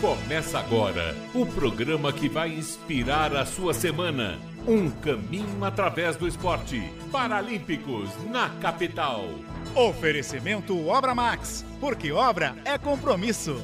Começa agora o programa que vai inspirar a sua semana. Um caminho através do esporte. Paralímpicos na capital. Oferecimento Obra Max, porque obra é compromisso.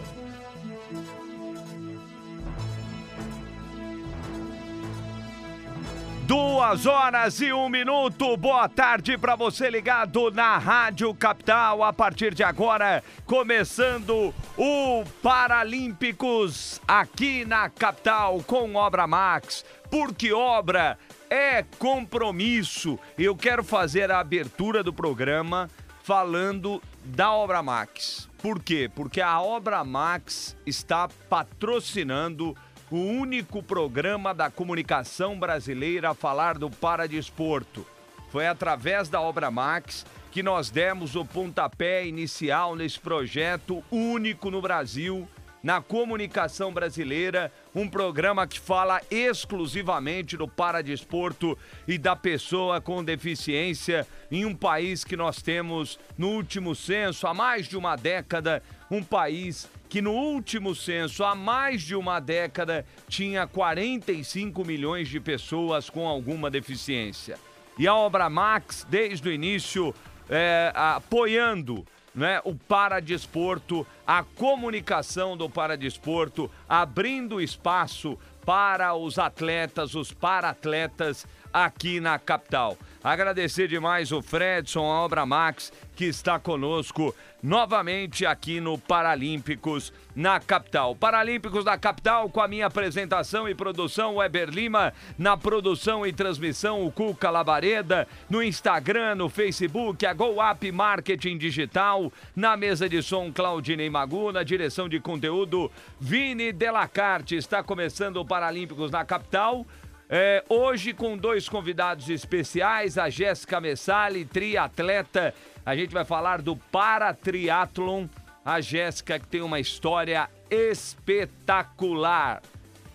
Duas horas e um minuto. Boa tarde para você ligado na Rádio Capital. A partir de agora, começando o Paralímpicos aqui na capital com Obra Max. Porque obra é compromisso. Eu quero fazer a abertura do programa falando da Obra Max. Por quê? Porque a Obra Max está patrocinando o único programa da comunicação brasileira a falar do paradesporto. Foi através da Obra Max que nós demos o pontapé inicial nesse projeto único no Brasil, na comunicação brasileira, um programa que fala exclusivamente do paradesporto e da pessoa com deficiência em um país que nós temos, no último censo, há mais de uma década, um país que no último censo, há mais de uma década, tinha 45 milhões de pessoas com alguma deficiência. E a Obra Max, desde o início, é, apoiando né, o paradesporto, a comunicação do paradesporto, abrindo espaço para os atletas, os para-atletas aqui na capital. Agradecer demais o Fredson, a Obra Max, que está conosco novamente aqui no Paralímpicos na capital. Paralímpicos da capital com a minha apresentação e produção Weber Lima, na produção e transmissão o Cuca Labareda, no Instagram, no Facebook, a Go Up Marketing Digital, na mesa de som Claudinei Magu, na direção de conteúdo Vini Delacarte. Está começando o Paralímpicos na capital. É, hoje com dois convidados especiais, a Jéssica Messali, triatleta. A gente vai falar do paratriatlon. A Jéssica que tem uma história espetacular.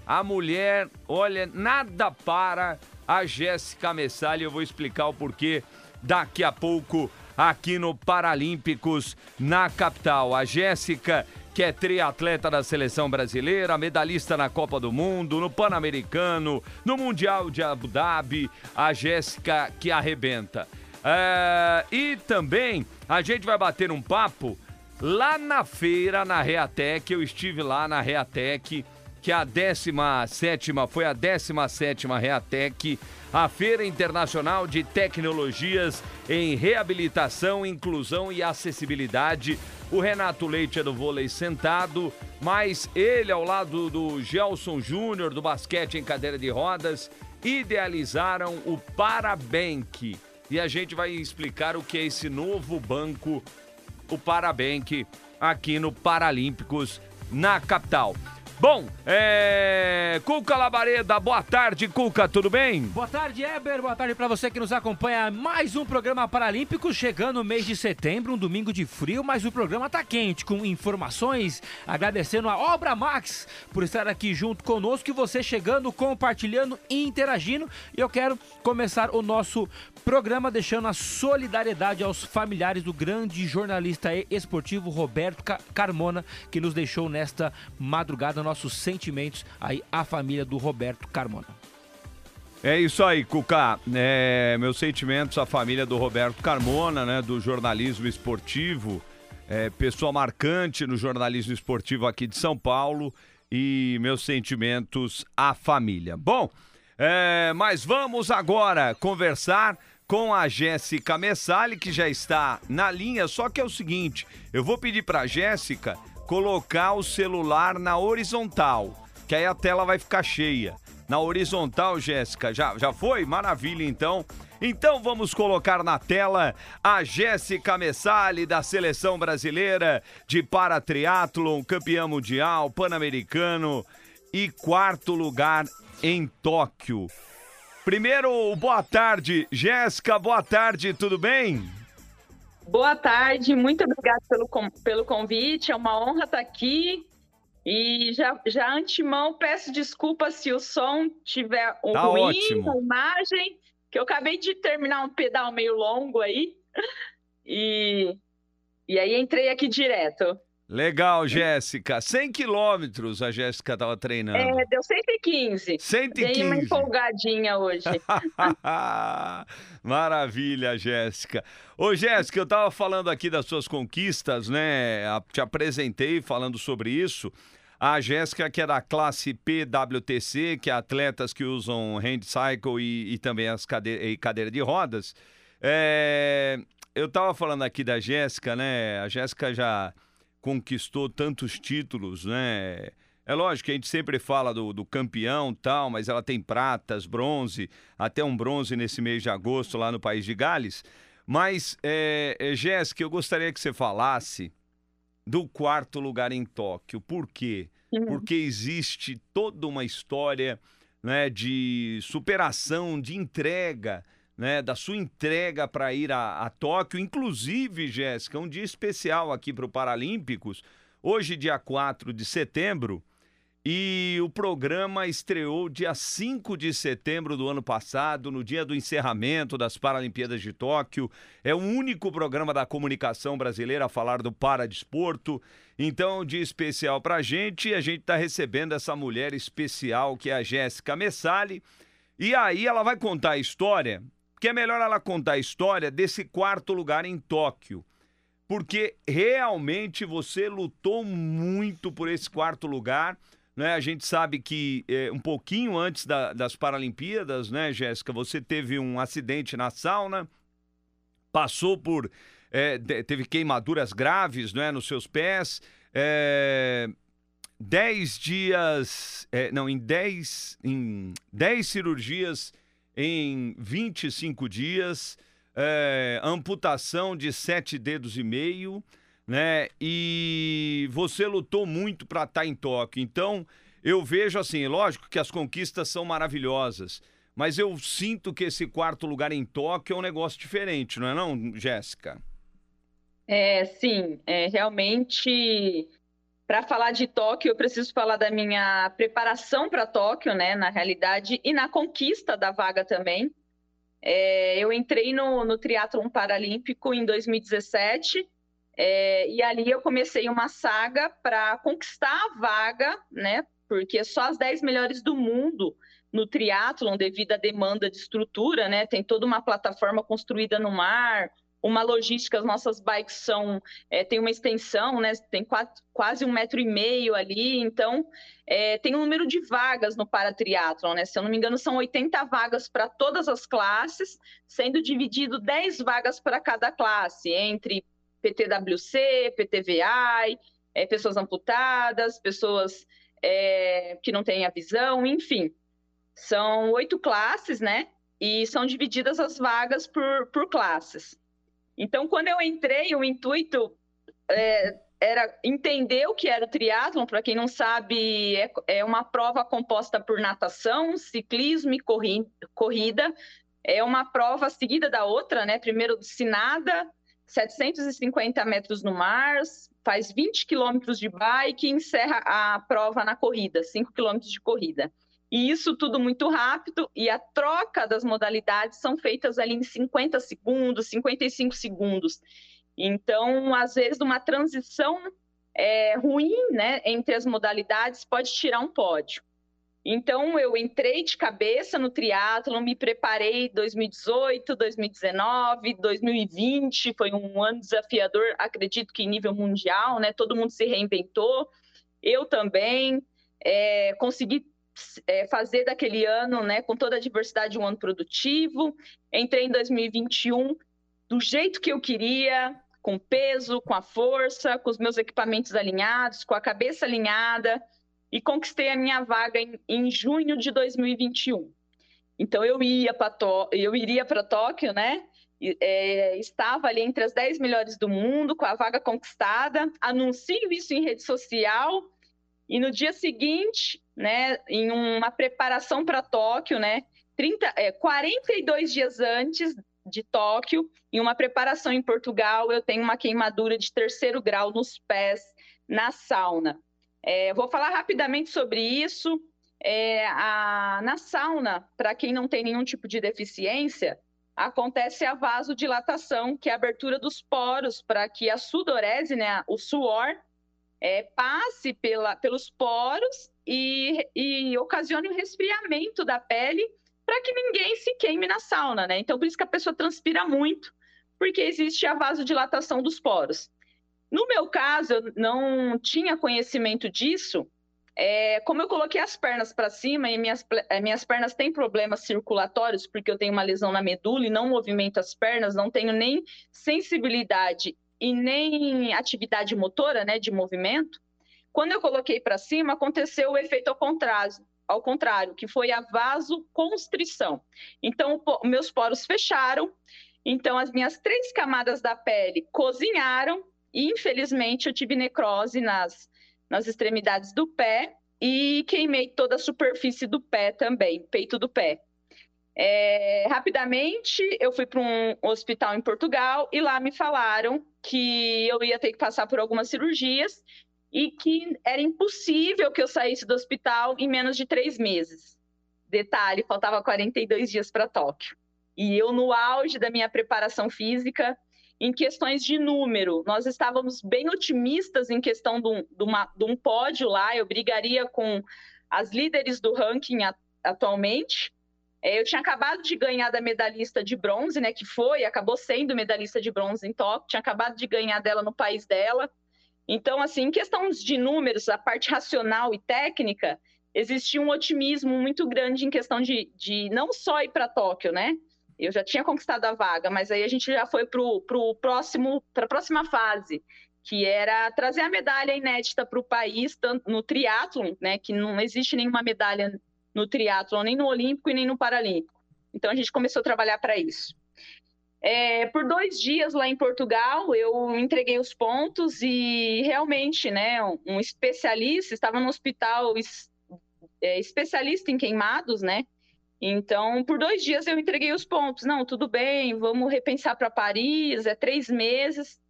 A mulher, olha, nada para a Jéssica Messali. Eu vou explicar o porquê daqui a pouco aqui no Paralímpicos na capital. A Jéssica que é triatleta da seleção brasileira, medalhista na Copa do Mundo, no Pan-Americano, no Mundial de Abu Dhabi, a Jéssica que arrebenta. É, e também a gente vai bater um papo lá na feira, na Reatec, eu estive lá na Reatec, que é a 17 foi a 17 Reatec, a Feira Internacional de Tecnologias em Reabilitação, Inclusão e Acessibilidade o Renato Leite é do vôlei sentado, mas ele, ao lado do Gelson Júnior, do basquete em cadeira de rodas, idealizaram o Parabank. E a gente vai explicar o que é esse novo banco, o Parabank, aqui no Paralímpicos, na capital. Bom, é... Cuca Labareda, boa tarde, Cuca, tudo bem? Boa tarde, Eber, boa tarde para você que nos acompanha. Mais um programa Paralímpico chegando no mês de setembro, um domingo de frio, mas o programa tá quente, com informações, agradecendo a Obra Max por estar aqui junto conosco e você chegando, compartilhando e interagindo. E eu quero começar o nosso programa deixando a solidariedade aos familiares do grande jornalista esportivo Roberto Carmona, que nos deixou nesta madrugada nossos sentimentos aí à família do Roberto Carmona. É isso aí, Cuca. É, meus sentimentos à família do Roberto Carmona, né, do jornalismo esportivo, é, pessoa marcante no jornalismo esportivo aqui de São Paulo e meus sentimentos à família. Bom, é, mas vamos agora conversar com a Jéssica Messali, que já está na linha, só que é o seguinte, eu vou pedir para a Jéssica colocar o celular na horizontal, que aí a tela vai ficar cheia. Na horizontal, Jéssica, já, já foi? Maravilha, então. Então vamos colocar na tela a Jéssica Messali, da seleção brasileira de paratriatlon, campeã mundial, pan-americano e quarto lugar em Tóquio. Primeiro, boa tarde, Jéssica, boa tarde, tudo bem? Boa tarde, muito obrigada pelo, pelo convite, é uma honra estar aqui. E já, já antemão peço desculpas se o som tiver tá ruim, ótimo. a imagem, que eu acabei de terminar um pedal meio longo aí. E, e aí entrei aqui direto. Legal, Jéssica. 100 quilômetros a Jéssica estava treinando. É, deu 115. 115. Dei uma empolgadinha hoje. Maravilha, Jéssica. Ô, Jéssica, eu estava falando aqui das suas conquistas, né? Te apresentei falando sobre isso. A Jéssica, que é da classe PWTC, que é atletas que usam hand cycle e, e também as cadeiras e cadeira de rodas. É, eu estava falando aqui da Jéssica, né? A Jéssica já conquistou tantos títulos, né? É lógico que a gente sempre fala do, do campeão tal, mas ela tem pratas, bronze, até um bronze nesse mês de agosto lá no País de Gales. Mas, é, é, Jéssica, eu gostaria que você falasse do quarto lugar em Tóquio. Por quê? Uhum. Porque existe toda uma história né, de superação, de entrega, né, da sua entrega para ir a, a, Tóquio. Inclusive, Jéssica, um dia especial aqui para o Paralímpicos. Hoje, dia 4 de setembro, e o programa estreou dia 5 de setembro do ano passado, no dia do encerramento das Paralimpíadas de Tóquio. É o único programa da comunicação brasileira a falar do paradesporto. Então, um dia especial para a gente e a gente está recebendo essa mulher especial que é a Jéssica Messali. E aí ela vai contar a história, que é melhor ela contar a história desse quarto lugar em Tóquio. Porque realmente você lutou muito por esse quarto lugar né? A gente sabe que é, um pouquinho antes da, das Paralimpíadas, né, Jéssica, você teve um acidente na sauna, passou por. É, teve queimaduras graves né, nos seus pés. É, dez dias. É, não, em dez, em dez cirurgias em 25 dias. É, amputação de sete dedos e meio né? E você lutou muito para estar tá em Tóquio. Então, eu vejo assim, lógico que as conquistas são maravilhosas, mas eu sinto que esse quarto lugar em Tóquio é um negócio diferente, não é não, Jéssica? É, sim, é realmente para falar de Tóquio, eu preciso falar da minha preparação para Tóquio, né, na realidade, e na conquista da vaga também. É, eu entrei no, no triatlon paralímpico em 2017 é, e ali eu comecei uma saga para conquistar a vaga, né? Porque só as 10 melhores do mundo no triatlon, devido à demanda de estrutura, né? Tem toda uma plataforma construída no mar, uma logística, as nossas bikes são, é, tem uma extensão, né? Tem quatro, quase um metro e meio ali, então é, tem um número de vagas no paratriatlon, né? Se eu não me engano, são 80 vagas para todas as classes, sendo dividido 10 vagas para cada classe, entre PTWC, PTVI, é, pessoas amputadas, pessoas é, que não têm a visão, enfim. São oito classes, né? E são divididas as vagas por, por classes. Então, quando eu entrei, o intuito é, era entender o que era o triatlon. Para quem não sabe, é, é, uma prova composta por natação, ciclismo e corrida. É uma prova seguida da outra, né? Primeiro se nada, 750 metros no mar, faz 20 quilômetros de bike e encerra a prova na corrida, 5 quilômetros de corrida. E isso tudo muito rápido, e a troca das modalidades são feitas ali em 50 segundos, 55 segundos. Então, às vezes, uma transição é, ruim né, entre as modalidades pode tirar um pódio. Então eu entrei de cabeça no triatlo, me preparei 2018, 2019, 2020, foi um ano desafiador, acredito que em nível mundial, né? Todo mundo se reinventou, eu também é, consegui é, fazer daquele ano, né, com toda a diversidade, um ano produtivo. Entrei em 2021 do jeito que eu queria, com peso, com a força, com os meus equipamentos alinhados, com a cabeça alinhada e conquistei a minha vaga em, em junho de 2021. Então eu ia para eu iria para Tóquio, né? É, estava ali entre as 10 melhores do mundo, com a vaga conquistada, anuncio isso em rede social, e no dia seguinte, né, em uma preparação para Tóquio, né, 30, é, 42 dias antes de Tóquio, em uma preparação em Portugal, eu tenho uma queimadura de terceiro grau nos pés na sauna. É, vou falar rapidamente sobre isso. É, a, na sauna, para quem não tem nenhum tipo de deficiência, acontece a vasodilatação, que é a abertura dos poros para que a sudorese, né, o suor, é, passe pela, pelos poros e, e ocasione o resfriamento da pele para que ninguém se queime na sauna, né? Então, por isso que a pessoa transpira muito, porque existe a vasodilatação dos poros. No meu caso, eu não tinha conhecimento disso. É, como eu coloquei as pernas para cima e minhas, é, minhas pernas têm problemas circulatórios, porque eu tenho uma lesão na medula e não movimento as pernas, não tenho nem sensibilidade e nem atividade motora, né, de movimento. Quando eu coloquei para cima, aconteceu o efeito ao contrário ao contrário, que foi a vasoconstrição. Então, meus poros fecharam, então as minhas três camadas da pele cozinharam e, infelizmente, eu tive necrose nas, nas extremidades do pé e queimei toda a superfície do pé também, peito do pé. É, rapidamente, eu fui para um hospital em Portugal e lá me falaram que eu ia ter que passar por algumas cirurgias e que era impossível que eu saísse do hospital em menos de três meses. Detalhe, faltava 42 dias para Tóquio. E eu, no auge da minha preparação física, em questões de número, nós estávamos bem otimistas em questão de um, de uma, de um pódio lá, eu brigaria com as líderes do ranking atualmente. É, eu tinha acabado de ganhar da medalhista de bronze, né, que foi, acabou sendo medalhista de bronze em Tóquio, tinha acabado de ganhar dela no país dela. Então, assim, em questão de números, a parte racional e técnica, existia um otimismo muito grande em questão de, de não só ir para Tóquio, né? Eu já tinha conquistado a vaga, mas aí a gente já foi para o próximo, para a próxima fase, que era trazer a medalha inédita para o país no triatlon, né? Que não existe nenhuma medalha no triatlon, nem no Olímpico e nem no Paralímpico. Então a gente começou a trabalhar para isso. É, por dois dias lá em Portugal, eu entreguei os pontos e realmente, né, um especialista estava no hospital é, especialista em queimados, né? Então, por dois dias eu entreguei os pontos. Não, tudo bem, vamos repensar para Paris, é três meses.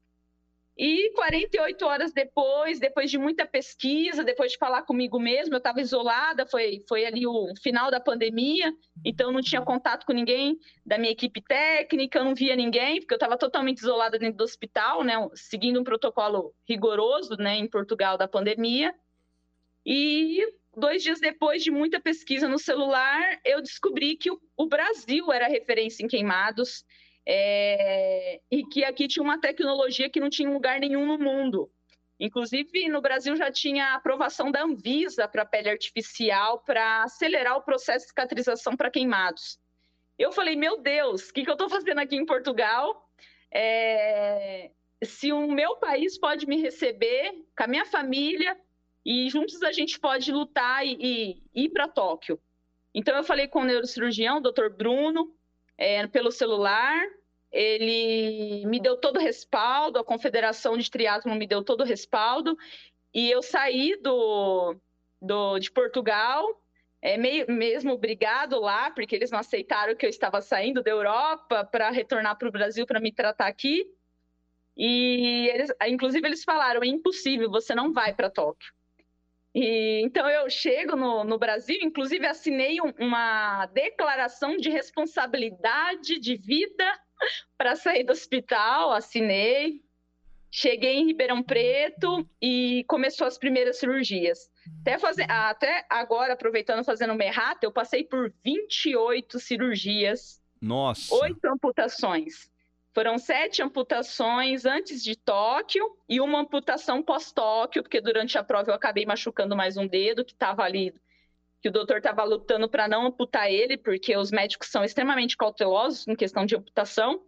E 48 horas depois, depois de muita pesquisa, depois de falar comigo mesmo, eu estava isolada, foi, foi ali o final da pandemia, então não tinha contato com ninguém da minha equipe técnica, eu não via ninguém, porque eu estava totalmente isolada dentro do hospital, né, seguindo um protocolo rigoroso né, em Portugal da pandemia. E dois dias depois de muita pesquisa no celular, eu descobri que o, o Brasil era referência em queimados é, e que aqui tinha uma tecnologia que não tinha lugar nenhum no mundo. Inclusive, no Brasil já tinha aprovação da Anvisa para pele artificial para acelerar o processo de cicatrização para queimados. Eu falei, meu Deus, o que, que eu estou fazendo aqui em Portugal? É, se o meu país pode me receber com a minha família e juntos a gente pode lutar e, e ir para Tóquio. Então eu falei com o neurocirurgião, o Dr. Bruno, é, pelo celular. Ele me deu todo o respaldo, a Confederação de Triatlon me deu todo o respaldo, e eu saí do, do de Portugal, é, meio, mesmo obrigado lá, porque eles não aceitaram que eu estava saindo da Europa para retornar para o Brasil para me tratar aqui. E eles, inclusive eles falaram: é impossível, você não vai para Tóquio. E, então eu chego no, no Brasil, inclusive assinei um, uma declaração de responsabilidade de vida para sair do hospital, assinei. Cheguei em Ribeirão Preto e começou as primeiras cirurgias. Até, fazer, até agora, aproveitando fazendo merrata, eu passei por 28 cirurgias. Nossa! Oito amputações. Foram sete amputações antes de Tóquio e uma amputação pós-Tóquio, porque durante a prova eu acabei machucando mais um dedo que estava ali, que o doutor estava lutando para não amputar ele, porque os médicos são extremamente cautelosos em questão de amputação.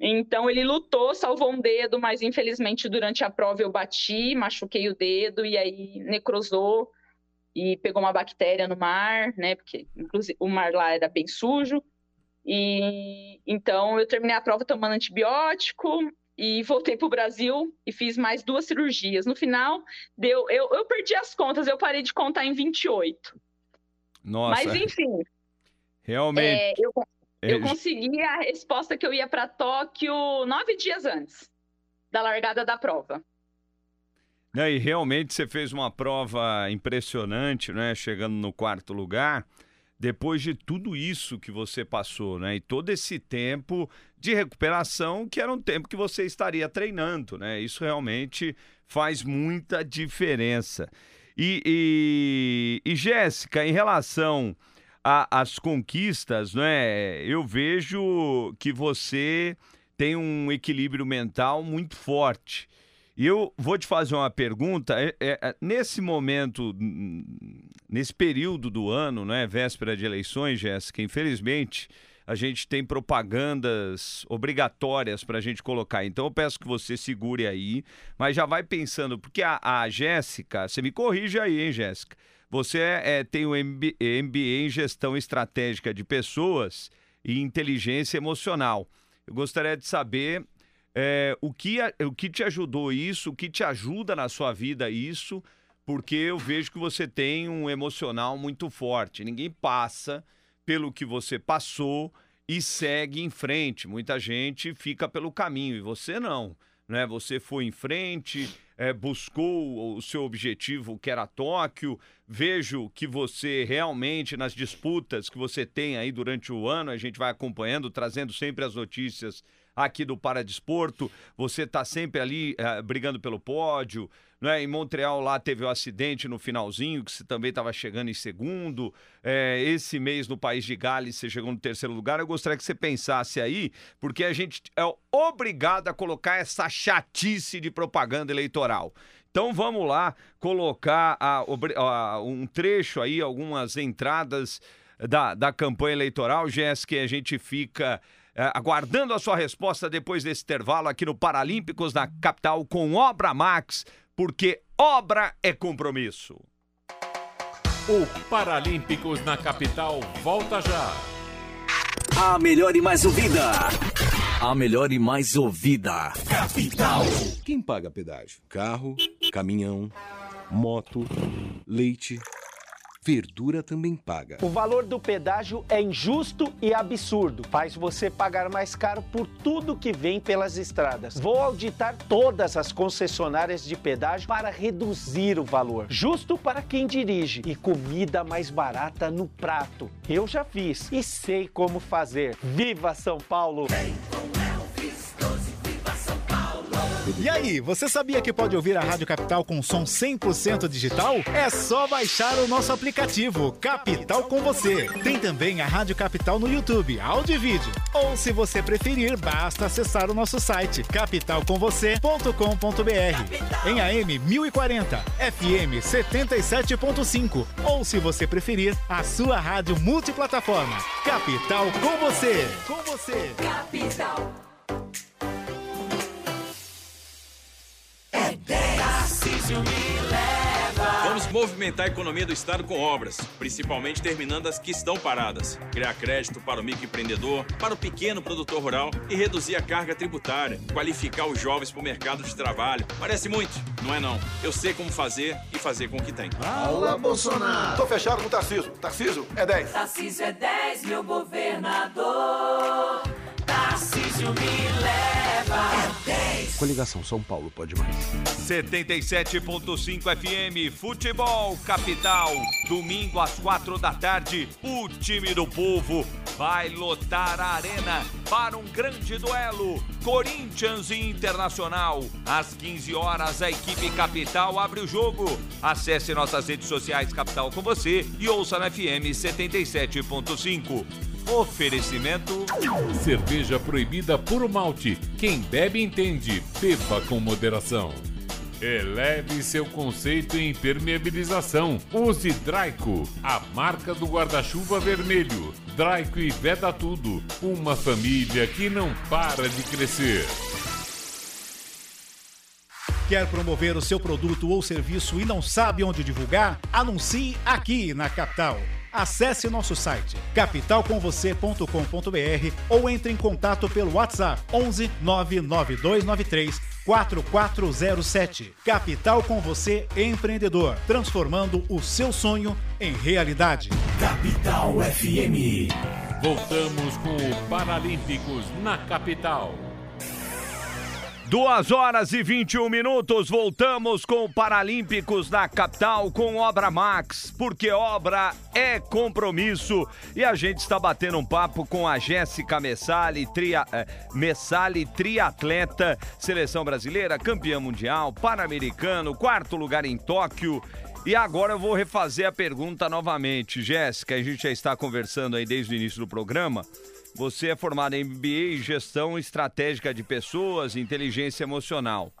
Então ele lutou, salvou um dedo, mas infelizmente durante a prova eu bati, machuquei o dedo e aí necrosou e pegou uma bactéria no mar, né? Porque inclusive o mar lá era bem sujo. E então eu terminei a prova tomando antibiótico e voltei para o Brasil e fiz mais duas cirurgias. No final, deu, eu, eu perdi as contas, eu parei de contar em 28. Nossa. Mas enfim. Realmente. É, eu, eu consegui a resposta que eu ia para Tóquio nove dias antes da largada da prova. E realmente você fez uma prova impressionante, né? Chegando no quarto lugar. Depois de tudo isso que você passou, né? E todo esse tempo de recuperação, que era um tempo que você estaria treinando, né? Isso realmente faz muita diferença. E, e, e Jéssica, em relação às conquistas, né? Eu vejo que você tem um equilíbrio mental muito forte. E eu vou te fazer uma pergunta. É, é, é, nesse momento, nesse período do ano, né, véspera de eleições, Jéssica, infelizmente, a gente tem propagandas obrigatórias para a gente colocar. Então eu peço que você segure aí, mas já vai pensando, porque a, a Jéssica, você me corrige aí, hein, Jéssica? Você é, tem o MBA em gestão estratégica de pessoas e inteligência emocional. Eu gostaria de saber é, o, que, o que te ajudou isso, o que te ajuda na sua vida isso, porque eu vejo que você tem um emocional muito forte. Ninguém passa pelo que você passou e segue em frente. Muita gente fica pelo caminho e você não. Né? Você foi em frente, é, buscou o seu objetivo, que era Tóquio. Vejo que você realmente, nas disputas que você tem aí durante o ano, a gente vai acompanhando, trazendo sempre as notícias aqui do Paradesporto. Você está sempre ali uh, brigando pelo pódio. Né? Em Montreal lá teve o um acidente no finalzinho, que você também estava chegando em segundo. É, esse mês no País de Gales você chegou no terceiro lugar. Eu gostaria que você pensasse aí, porque a gente é obrigado a colocar essa chatice de propaganda eleitoral. Então vamos lá colocar a, a, um trecho aí, algumas entradas da, da campanha eleitoral, Jéssica, a gente fica é, aguardando a sua resposta depois desse intervalo aqui no Paralímpicos na capital com Obra Max, porque obra é compromisso. O Paralímpicos na capital volta já. A melhor e mais ouvida. A melhor e mais ouvida. Capital. Quem paga pedágio? Carro, caminhão, moto, leite Verdura também paga. O valor do pedágio é injusto e absurdo. Faz você pagar mais caro por tudo que vem pelas estradas. Vou auditar todas as concessionárias de pedágio para reduzir o valor. Justo para quem dirige e comida mais barata no prato. Eu já fiz e sei como fazer. Viva São Paulo! Vem e aí, você sabia que pode ouvir a Rádio Capital com som 100% digital? É só baixar o nosso aplicativo Capital com você. Tem também a Rádio Capital no YouTube, áudio e vídeo. Ou se você preferir, basta acessar o nosso site capitalcomvocê.com.br. Em AM 1040, FM 77.5 ou se você preferir, a sua rádio multiplataforma. Capital com você. Com você. Capital. Vamos movimentar a economia do Estado com obras, principalmente terminando as que estão paradas. Criar crédito para o microempreendedor, para o pequeno produtor rural e reduzir a carga tributária. Qualificar os jovens para o mercado de trabalho. Parece muito, não é não. Eu sei como fazer e fazer com o que tem. Fala, Bolsonaro! Tô fechado com o Tarciso. Tarciso é 10. Tarciso é 10, meu governador. Tarcísio me leva. 10. Coligação São Paulo pode mais. 77.5 FM, Futebol Capital. Domingo às quatro da tarde, o time do povo vai lotar a arena para um grande duelo. Corinthians e Internacional. Às 15 horas, a equipe Capital abre o jogo. Acesse nossas redes sociais Capital com você e ouça na FM 77.5. Oferecimento. Cerveja proibida por malte. Quem bebe entende. Beba com moderação. Eleve seu conceito em impermeabilização. Use Draico, a marca do guarda-chuva vermelho. Draico e Veda Tudo. Uma família que não para de crescer. Quer promover o seu produto ou serviço e não sabe onde divulgar? Anuncie aqui na Capital. Acesse nosso site capitalcomvocê.com.br ou entre em contato pelo WhatsApp 11 99293 4407. Capital com você, empreendedor, transformando o seu sonho em realidade. Capital FM. Voltamos com o Paralímpicos na capital. Duas horas e 21 minutos, voltamos com Paralímpicos na capital com Obra Max, porque obra é compromisso. E a gente está batendo um papo com a Jéssica Messali, tria, eh, Messali, triatleta, seleção brasileira, campeã mundial, pan-americano, quarto lugar em Tóquio. E agora eu vou refazer a pergunta novamente. Jéssica, a gente já está conversando aí desde o início do programa. Você é formada em MBA em Gestão Estratégica de Pessoas Inteligência Emocional.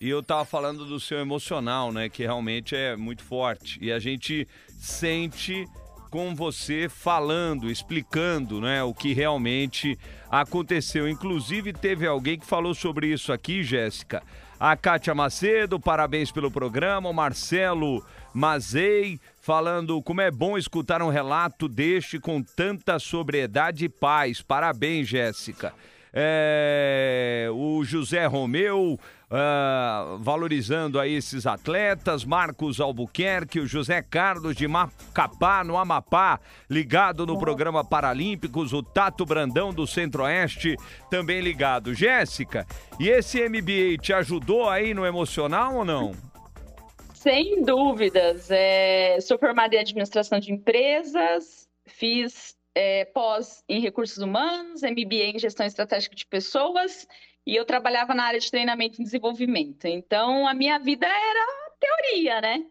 E eu estava falando do seu emocional, né? Que realmente é muito forte. E a gente sente com você falando, explicando né, o que realmente aconteceu. Inclusive, teve alguém que falou sobre isso aqui, Jéssica. A Kátia Macedo, parabéns pelo programa. O Marcelo Mazei, falando como é bom escutar um relato deste com tanta sobriedade e paz. Parabéns, Jéssica. É, o José Romeu uh, valorizando aí esses atletas, Marcos Albuquerque, o José Carlos de Macapá, no Amapá, ligado no programa Paralímpicos, o Tato Brandão do Centro-Oeste, também ligado. Jéssica, e esse MBA te ajudou aí no emocional ou não? Sem dúvidas. É, sou formada em administração de empresas, fiz é, pós em recursos humanos, MBA em gestão estratégica de pessoas e eu trabalhava na área de treinamento e desenvolvimento. Então, a minha vida era teoria, né?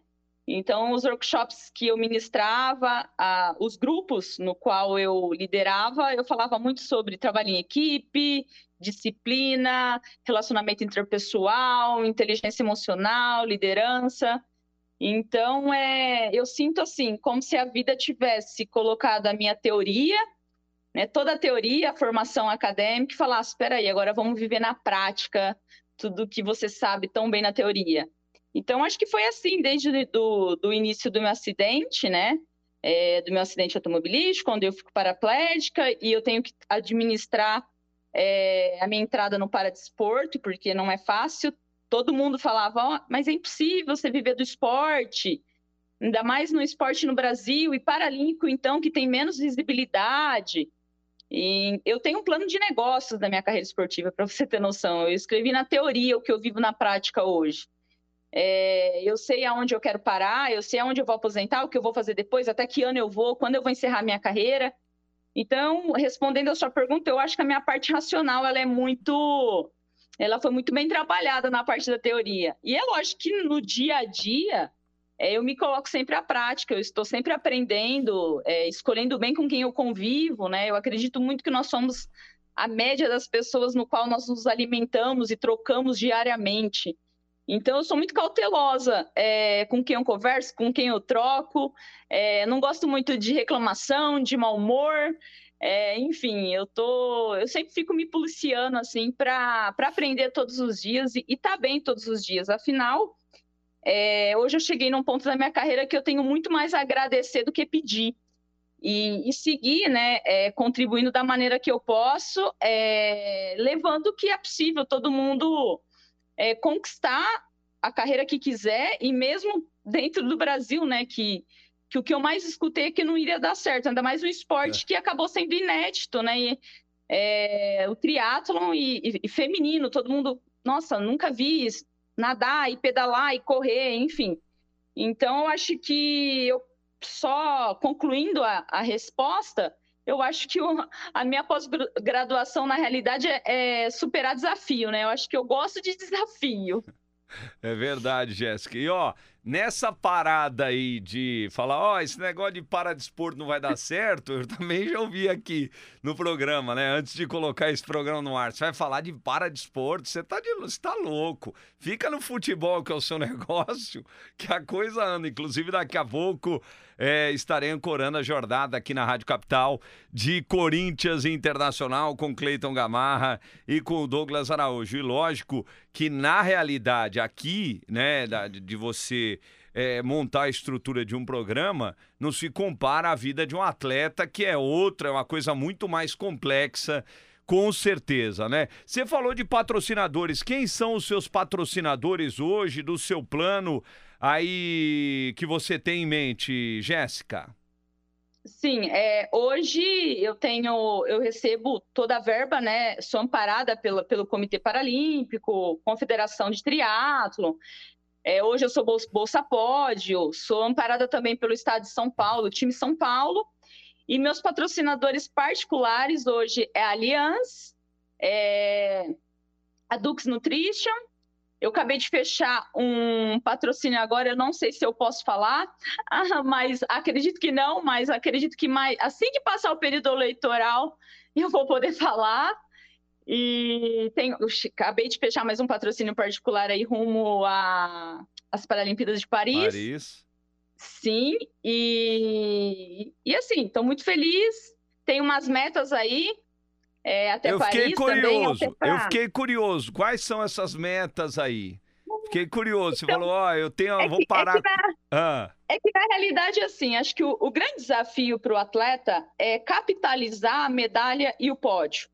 Então, os workshops que eu ministrava, a, os grupos no qual eu liderava, eu falava muito sobre trabalho em equipe, disciplina, relacionamento interpessoal, inteligência emocional, liderança. Então, é, eu sinto assim, como se a vida tivesse colocado a minha teoria, né, toda a teoria, a formação acadêmica, e falasse: espera aí, agora vamos viver na prática tudo que você sabe tão bem na teoria. Então, acho que foi assim, desde do, do início do meu acidente, né? É, do meu acidente automobilístico, quando eu fico paraplégica e eu tenho que administrar é, a minha entrada no paradesporto, porque não é fácil. Todo mundo falava, oh, mas é impossível você viver do esporte, ainda mais no esporte no Brasil, e paralímpico, então, que tem menos visibilidade. E eu tenho um plano de negócios da minha carreira esportiva, para você ter noção. Eu escrevi na teoria o que eu vivo na prática hoje. É, eu sei aonde eu quero parar, eu sei aonde eu vou aposentar, o que eu vou fazer depois, até que ano eu vou, quando eu vou encerrar minha carreira. Então, respondendo a sua pergunta, eu acho que a minha parte racional ela é muito, ela foi muito bem trabalhada na parte da teoria. E é lógico que no dia a dia é, eu me coloco sempre à prática, eu estou sempre aprendendo, é, escolhendo bem com quem eu convivo, né? Eu acredito muito que nós somos a média das pessoas no qual nós nos alimentamos e trocamos diariamente. Então, eu sou muito cautelosa é, com quem eu converso, com quem eu troco. É, não gosto muito de reclamação, de mau humor. É, enfim, eu tô, eu sempre fico me policiando assim para aprender todos os dias e estar tá bem todos os dias. Afinal, hoje eu cheguei num ponto da minha carreira que eu tenho muito mais a agradecer do que pedir. E, e seguir, né, contribuindo da maneira que eu posso, levando o que é possível. Todo mundo é, conquistar a carreira que quiser e mesmo dentro do Brasil, né, que, que o que eu mais escutei é que não iria dar certo, ainda mais um esporte é. que acabou sendo inédito, né, e, é, o triatlon e, e, e, feminino, todo mundo, nossa, nunca vi nadar e pedalar e correr, enfim. Então, eu acho que eu só concluindo a, a resposta, eu acho que a minha pós-graduação, na realidade, é, é, superar desafio, né? Eu acho que eu gosto de desafio. É verdade, Jéssica. E ó, nessa parada aí de falar, ó, oh, esse negócio de paradesporto não vai dar certo, eu também já ouvi aqui no programa, né? Antes de colocar esse programa no ar, você vai falar de paradesporto, você tá, de, você tá louco. Fica no futebol, que é o seu negócio, que a coisa anda. Inclusive, daqui a pouco é, estarei ancorando a jornada aqui na Rádio Capital de Corinthians Internacional com Cleiton Gamarra e com o Douglas Araújo. E lógico que, na realidade, aqui, né, de você é, montar a estrutura de um programa não se compara à vida de um atleta, que é outra, é uma coisa muito mais complexa. Com certeza, né? Você falou de patrocinadores. Quem são os seus patrocinadores hoje do seu plano aí que você tem em mente, Jéssica? Sim, é, hoje eu tenho, eu recebo toda a verba, né? Sou amparada pela, pelo Comitê Paralímpico, Confederação de Triatlo. É, hoje eu sou bolsa, Pódio, sou amparada também pelo Estado de São Paulo, time São Paulo. E meus patrocinadores particulares hoje é a Allianz, é a Dux Nutrition. Eu acabei de fechar um patrocínio agora, eu não sei se eu posso falar, mas acredito que não, mas acredito que mais assim que passar o período eleitoral, eu vou poder falar. E tenho, acabei de fechar mais um patrocínio particular aí rumo às Paralimpíadas de Paris. Paris. Sim, e, e assim, estou muito feliz. Tem umas metas aí, é, até eu fiquei Paris curioso, também. Pra... Eu fiquei curioso. Quais são essas metas aí? Fiquei curioso. Você então, falou, ó, oh, eu tenho, é vou que, parar. É que, na, ah. é que na realidade, assim, acho que o, o grande desafio para o atleta é capitalizar a medalha e o pódio.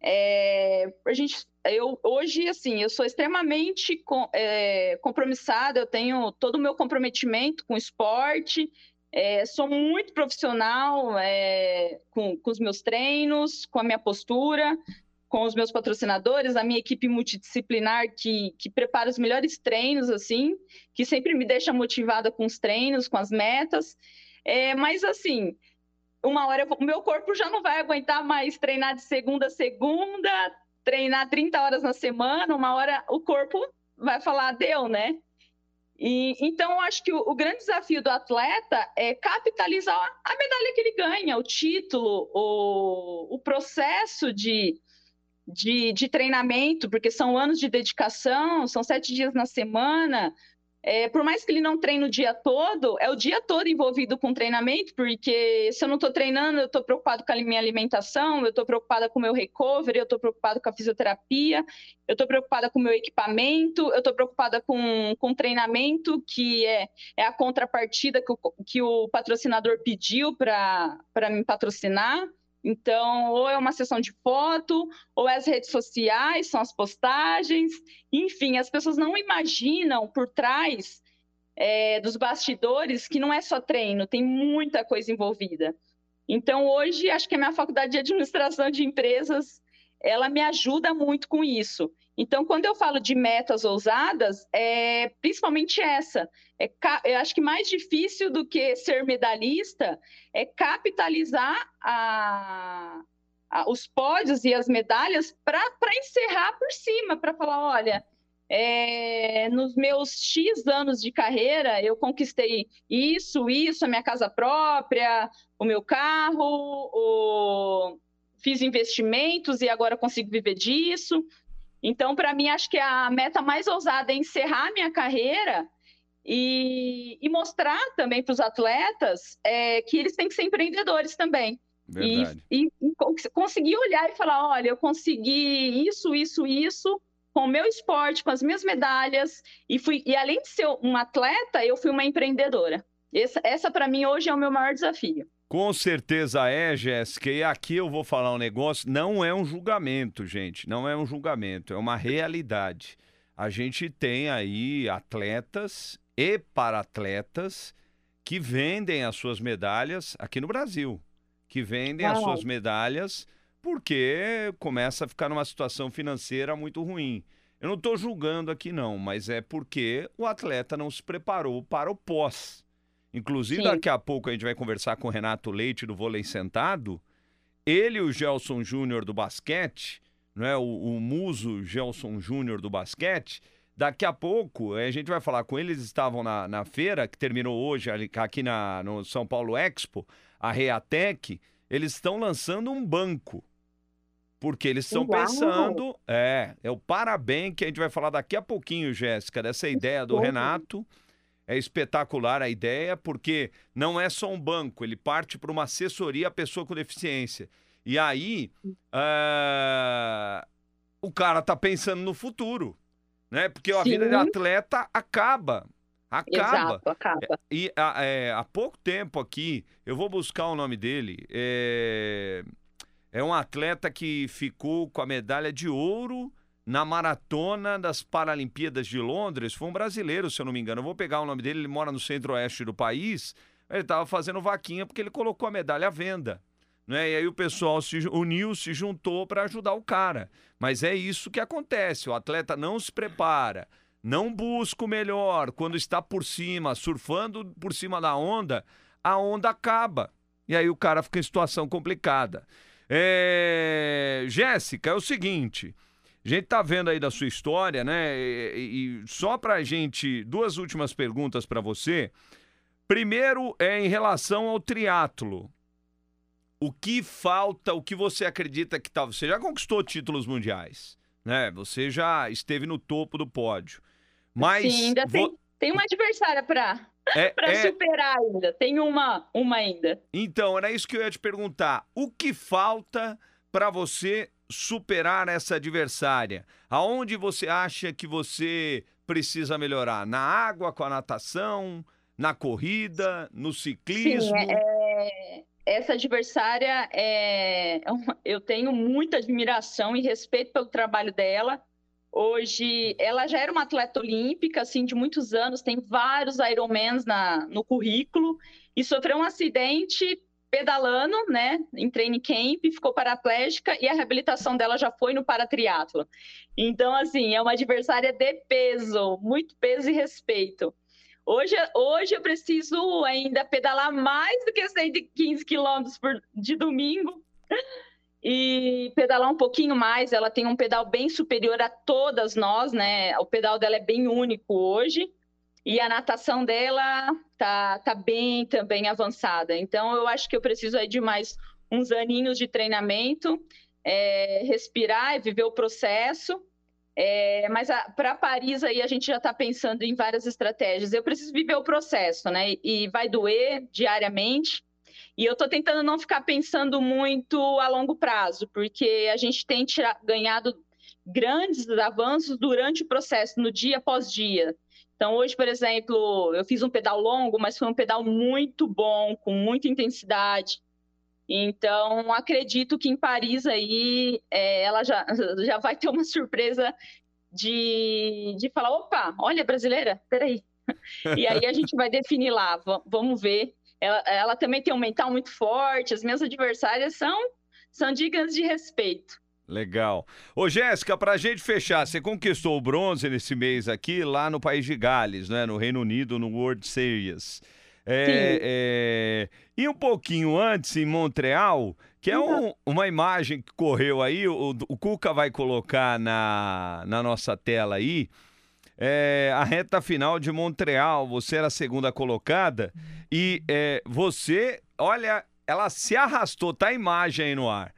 É, a gente, eu hoje, assim, eu sou extremamente com, é, compromissada. Eu tenho todo o meu comprometimento com o esporte. É, sou muito profissional é, com, com os meus treinos, com a minha postura, com os meus patrocinadores, a minha equipe multidisciplinar que, que prepara os melhores treinos, assim, que sempre me deixa motivada com os treinos, com as metas. É, mas, assim, uma hora o meu corpo já não vai aguentar mais treinar de segunda a segunda, treinar 30 horas na semana, uma hora o corpo vai falar, deu, né? E, então, eu acho que o, o, grande desafio do atleta é capitalizar a medalha que ele ganha, o título, o, o processo de, de, de treinamento, porque são anos de dedicação, são sete dias na semana, é, por mais que ele não treine o dia todo, é o dia todo envolvido com treinamento, porque se eu não estou treinando, eu estou preocupado com a minha alimentação, eu estou preocupada com o meu recovery, eu estou preocupada com a fisioterapia, eu estou preocupada com o meu equipamento, eu estou preocupada com, com o treinamento, que é, é a contrapartida que o, que o patrocinador pediu para me patrocinar. Então, ou é uma sessão de foto, ou é as redes sociais, são as postagens, enfim, as pessoas não imaginam por trás é, dos bastidores que não é só treino, tem muita coisa envolvida. Então, hoje, acho que a minha faculdade de administração de empresas, ela me ajuda muito com isso. Então, quando eu falo de metas ousadas, é principalmente essa. É, eu acho que mais difícil do que ser medalhista é capitalizar a, a, os pódios e as medalhas para encerrar por cima, para falar, olha, é, nos meus X anos de carreira, eu conquistei isso, isso, a minha casa própria, o meu carro, o... fiz investimentos e agora consigo viver disso. Então, para mim, acho que a meta mais ousada é encerrar minha carreira e, e mostrar também para os atletas é, que eles têm que ser empreendedores também. Verdade. E, e, e conseguir olhar e falar: olha, eu consegui isso, isso, isso com o meu esporte, com as minhas medalhas, e fui e além de ser um atleta, eu fui uma empreendedora. Essa, essa para mim hoje é o meu maior desafio. Com certeza é, Jéssica. E aqui eu vou falar um negócio. Não é um julgamento, gente. Não é um julgamento. É uma realidade. A gente tem aí atletas e para-atletas que vendem as suas medalhas aqui no Brasil. Que vendem as suas medalhas porque começa a ficar numa situação financeira muito ruim. Eu não estou julgando aqui, não, mas é porque o atleta não se preparou para o pós. Inclusive, Sim. daqui a pouco a gente vai conversar com o Renato Leite do Vôlei Sentado. Ele e o Gelson Júnior do basquete, é o, o muso Gelson Júnior do basquete. Daqui a pouco a gente vai falar com eles. Estavam na, na feira que terminou hoje aqui na, no São Paulo Expo, a Reatec. Eles estão lançando um banco. Porque eles estão pensando. É, é o parabéns que a gente vai falar daqui a pouquinho, Jéssica, dessa ideia do Renato. É espetacular a ideia, porque não é só um banco, ele parte para uma assessoria à pessoa com deficiência. E aí, uh, o cara tá pensando no futuro, né? Porque Sim. a vida de atleta acaba. Acaba. Exato, acaba. E é, há pouco tempo aqui, eu vou buscar o nome dele. É, é um atleta que ficou com a medalha de ouro na maratona das Paralimpíadas de Londres. Foi um brasileiro, se eu não me engano. Eu vou pegar o nome dele, ele mora no centro-oeste do país, Ele estava fazendo vaquinha porque ele colocou a medalha à venda. Né? E aí o pessoal se uniu, se juntou para ajudar o cara. Mas é isso que acontece: o atleta não se prepara, não busca o melhor. Quando está por cima, surfando por cima da onda, a onda acaba. E aí o cara fica em situação complicada. É... Jéssica, é o seguinte. A gente tá vendo aí da sua história, né? E, e só pra gente, duas últimas perguntas para você. Primeiro é em relação ao triatlo. O que falta, o que você acredita que tá? Você já conquistou títulos mundiais, né? Você já esteve no topo do pódio. Mas Sim, ainda tem, tem uma adversária para é, para é... superar ainda. Tem uma, uma ainda. Então, era isso que eu ia te perguntar. O que falta para você superar essa adversária? Aonde você acha que você precisa melhorar? Na água, com a natação, na corrida, no ciclismo? Sim, é, essa adversária, é, eu tenho muita admiração e respeito pelo trabalho dela. Hoje, ela já era uma atleta olímpica, assim, de muitos anos, tem vários Ironmans na, no currículo, e sofreu um acidente pedalando, né, em training camp, ficou paraplégica e a reabilitação dela já foi no paratriatlo. Então, assim, é uma adversária de peso, muito peso e respeito. Hoje, hoje eu preciso ainda pedalar mais do que 115 quilômetros de domingo e pedalar um pouquinho mais. Ela tem um pedal bem superior a todas nós, né? O pedal dela é bem único hoje. E a natação dela tá, tá bem também avançada. Então, eu acho que eu preciso de mais uns aninhos de treinamento, é, respirar e viver o processo. É, mas para Paris aí a gente já está pensando em várias estratégias. Eu preciso viver o processo, né? E vai doer diariamente. E eu estou tentando não ficar pensando muito a longo prazo, porque a gente tem ganhado grandes avanços durante o processo, no dia após dia. Então, hoje, por exemplo, eu fiz um pedal longo, mas foi um pedal muito bom, com muita intensidade. Então, acredito que em Paris aí é, ela já, já vai ter uma surpresa de, de falar: opa, olha, brasileira, peraí. E aí a gente vai definir lá, vamos ver. Ela, ela também tem um mental muito forte, as minhas adversárias são, são dignas de respeito. Legal. Ô, Jéssica, pra gente fechar, você conquistou o bronze nesse mês aqui, lá no País de Gales, né? No Reino Unido, no World Series. É, é... E um pouquinho antes, em Montreal, que é um, uma imagem que correu aí, o, o Cuca vai colocar na, na nossa tela aí. É, a reta final de Montreal, você era a segunda colocada e é, você, olha, ela se arrastou, tá a imagem aí no ar.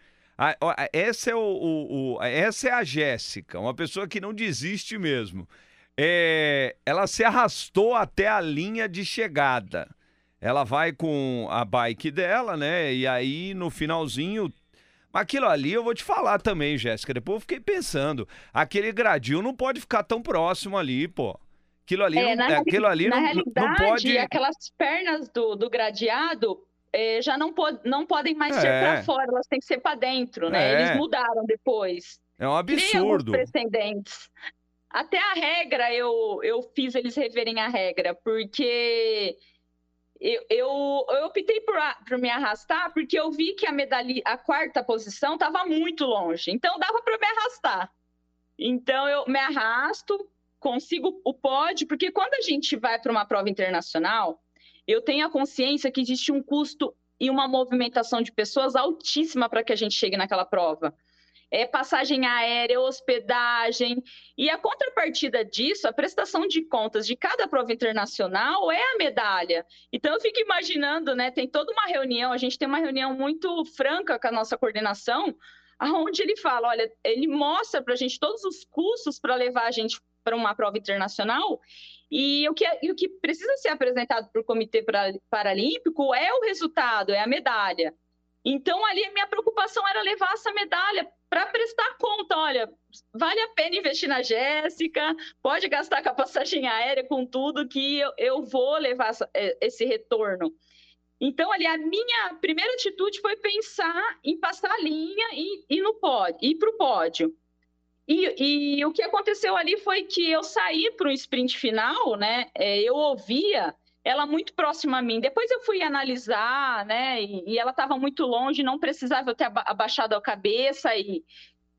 Essa, é o, o, o, essa é a Jéssica, uma pessoa que não desiste mesmo. É, ela se arrastou até a linha de chegada. Ela vai com a bike dela, né? E aí no finalzinho Aquilo ali eu vou te falar também, Jéssica. Depois eu fiquei pensando. Aquele gradil não pode ficar tão próximo ali, pô. Aquilo ali, é, não, na, aquilo ali na não, realidade, não pode. Aquelas pernas do, do gradeado eh, já não, pod não podem mais É. ser para fora, elas têm que ser para dentro, né? É. Eles mudaram depois. É um absurdo. precedentes. Até a regra eu, eu fiz eles reverem a regra, porque eu, eu, eu optei por, por me arrastar porque eu vi que a medalha, a quarta posição estava muito longe. Então dava para me arrastar. Então eu me arrasto, consigo o pódio, porque quando a gente vai para uma prova internacional, eu tenho a consciência que existe um custo e uma movimentação de pessoas altíssima para que a gente chegue naquela prova. É passagem aérea, hospedagem. E a contrapartida disso, a prestação de contas de cada prova internacional é a medalha. Então eu fico imaginando, né? Tem toda uma reunião, a gente tem uma reunião muito franca com a nossa coordenação, aonde ele fala, olha, ele mostra para a gente todos os custos para levar a gente para uma prova internacional e o, que, é- e o que precisa ser apresentado para o Comitê Para- Paralímpico é o resultado, é a medalha. Então, ali, a minha preocupação era levar essa medalha para prestar conta. Olha, vale a pena investir na Jéssica, pode gastar com a passagem aérea, com tudo, que eu, eu vou levar essa- eh, esse retorno. Então, ali, a minha primeira atitude foi pensar em passar a linha e ir no pódio, ir para o pódio. E, e o que aconteceu ali foi que eu saí para o sprint final, né? É, eu ouvia ela muito próxima a mim. Depois eu fui analisar, né? E, e ela estava muito longe, não precisava eu ter aba- abaixado a cabeça e,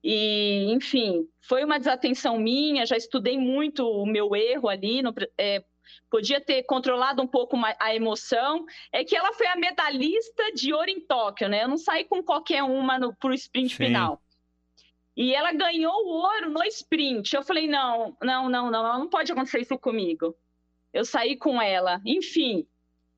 e, enfim, foi uma desatenção minha. Já estudei muito o meu erro ali, pre- é, podia ter controlado um pouco mais a emoção. É que ela foi a medalhista de ouro em Tóquio, né? Eu não saí com qualquer uma no, pro sprint Sim. final. E ela ganhou o ouro no sprint. Eu falei: não, não, não, não, não pode acontecer isso comigo. Eu saí com ela, enfim.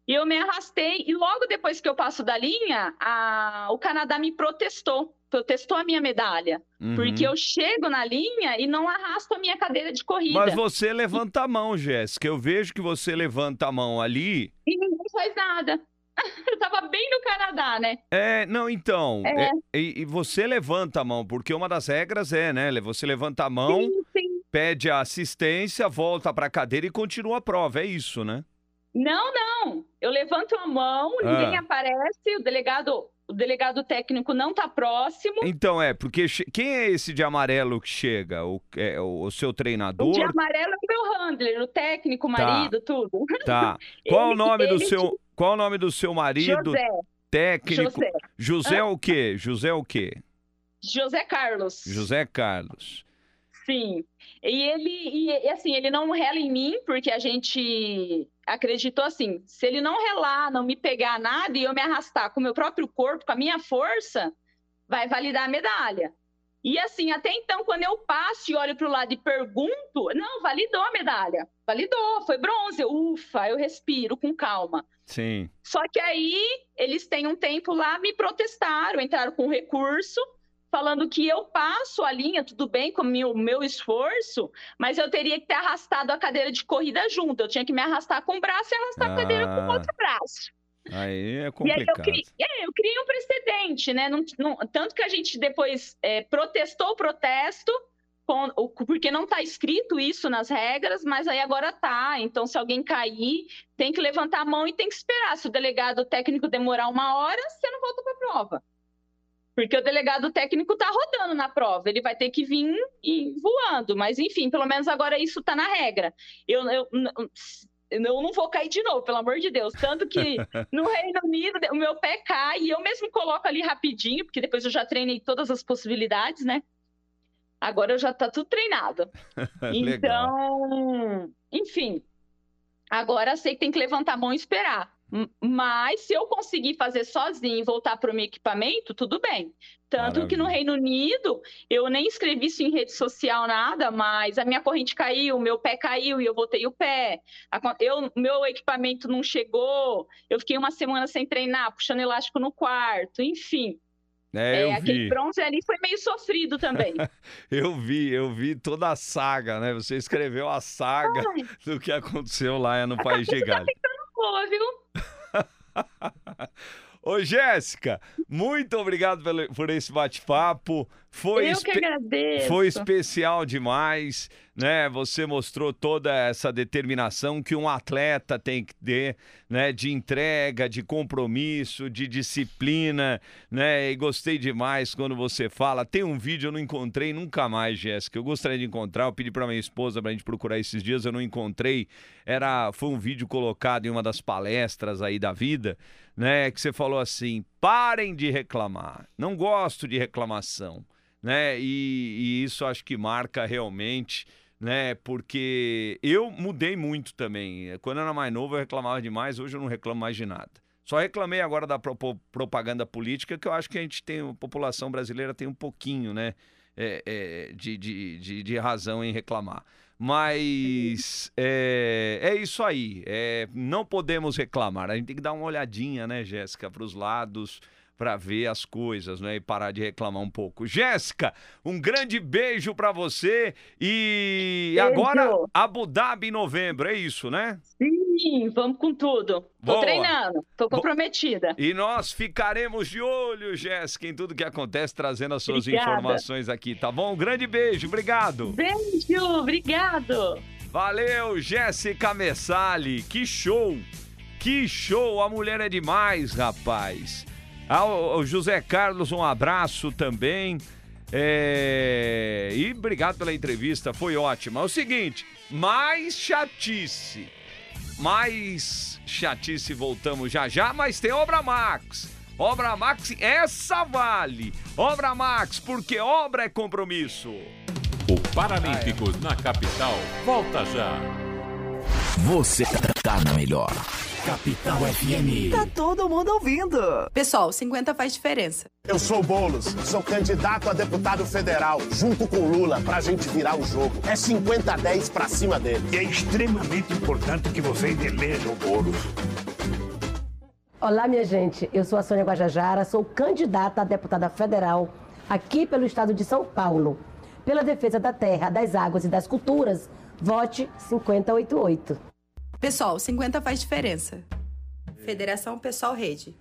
E eu me arrastei, e logo depois que eu passo da linha, a- o Canadá me protestou, protestou a minha medalha. Uhum. Porque eu chego na linha e não arrasto a minha cadeira de corrida. Mas você levanta a mão, Jéssica. Eu vejo que você levanta a mão ali. E ninguém faz nada. eu tava bem no Canadá, né? É, não, então. É. é, e, e você levanta a mão, porque uma das regras é, né? Você levanta a mão, pede a assistência, volta pra cadeira e continua a prova. É isso, né? Não, não. Eu levanto a mão, ninguém Ah. aparece, o delegado, o delegado técnico não tá próximo. Então é, porque quem é esse de amarelo que chega? O, é, o, o seu O treinador? de amarelo é o meu handler, o técnico, o Tá. marido, tudo. Tá. Qual o Ele- nome do seu. Qual o nome do seu marido? José. Técnico. José. José Ah. o quê? José o quê? José Carlos. José Carlos. Sim. E ele, e, assim, ele não rela em mim, porque a gente acreditou assim: se ele não relar, não me pegar nada e eu me arrastar com o meu próprio corpo, com a minha força, vai validar a medalha. E assim, até então, quando eu passo e olho para o lado e pergunto, não, validou a medalha. Validou, foi bronze. Ufa, eu respiro com calma. Sim. Só que aí eles têm um tempo lá, me protestaram, entraram com recurso, falando que eu passo a linha, tudo bem com o meu, meu esforço, mas eu teria que ter arrastado a cadeira de corrida junto. Eu tinha que me arrastar com o braço e arrastar a cadeira com o Ah. outro braço. Aí é E aí eu complicado. criei, é, eu criei um precedente, né? Não- não- tanto que a gente depois é, protestou o protesto, com- o- porque não está escrito isso nas regras, mas aí agora tá. Então, se alguém cair, tem que levantar a mão e tem que esperar. Se o delegado técnico demorar uma hora, você não volta para a prova. Porque o delegado técnico está rodando na prova, ele vai ter que vir voando. Mas, enfim, pelo menos agora isso está na regra. Eu, eu, eu não vou cair de novo, pelo amor de Deus. Tanto que no Reino Unido, o meu pé cai e eu mesmo coloco ali rapidinho, porque depois eu já treinei todas as possibilidades, né? Agora eu já tá tudo treinado. Então, enfim. Agora sei que tem que levantar a mão e esperar. Mas se eu conseguir fazer sozinho e voltar para o meu equipamento, tudo bem. Tanto que no Reino Unido, eu nem escrevi isso em rede social, nada, mas a minha corrente caiu, meu pé caiu e eu voltei o pé. Eu, meu equipamento não chegou, eu fiquei uma semana sem treinar, puxando elástico no quarto, enfim. É, eu É, aquele vi. bronze ali foi meio sofrido também. Eu vi, eu vi toda a saga, né? Você escreveu a saga Ai. do que aconteceu lá no País de Gales. Boa, viu? Ô, Jéssica, muito obrigado pelo- por esse bate-papo. Foi, Eu que agradeço. foi especial demais, né? Você mostrou toda essa determinação que um atleta tem que ter, né? De entrega, de compromisso, de disciplina, né? E gostei demais quando você fala. Tem um vídeo eu não encontrei nunca mais, Jéssica. Eu gostaria de encontrar. Eu pedi para minha esposa para a gente procurar esses dias. Eu não encontrei. Era foi um vídeo colocado em uma das palestras aí da vida, né? Que você falou assim: parem de reclamar. Não gosto de reclamação né? E, e isso acho que marca realmente, né? Porque eu mudei muito também. Quando eu era mais novo eu reclamava demais, hoje eu não reclamo mais de nada. Só reclamei agora da propo- propaganda política, que eu acho que a gente tem, a população brasileira tem um pouquinho, né? é, é, de, de, de, de razão em reclamar. Mas é, é isso aí. é, não podemos reclamar. A gente tem que dar uma olhadinha, né, Jéssica, para os lados para ver as coisas, né? E parar de reclamar um pouco. Jéssica, um grande beijo para você e Beijo. agora Abu Dhabi em novembro, é isso, né? Sim, vamos com tudo. Tô Boa. treinando, tô comprometida. E nós ficaremos de olho, Jéssica, em tudo que acontece, trazendo as suas Obrigada. informações aqui, tá bom? Um grande beijo, obrigado. Beijo, obrigado. Valeu, Jéssica Messali. Que show! Que show! A mulher é demais, rapaz. Ao, ao José Carlos, um abraço também. É, E obrigado pela entrevista, foi ótima. É o seguinte, mais chatice mais chatice voltamos já já, mas tem Obra Max. Obra Max, essa vale. Obra Max, porque obra é compromisso. O Paralímpicos na capital volta já. Você tá na melhor. Capital FM. Tá todo mundo ouvindo. Pessoal, 50 faz diferença. Eu sou o Boulos, sou candidato a deputado federal, junto com Lula, pra gente virar o jogo. É 50 a 10 pra cima dele. E é extremamente importante que vocês elejam o Boulos. Olá, minha gente. Eu sou a Sônia Guajajara, sou candidata a deputada federal aqui pelo estado de São Paulo. Pela defesa da terra, das águas e das culturas, vote 5088. Pessoal, 50 faz diferença. Federação Pessoal Rede.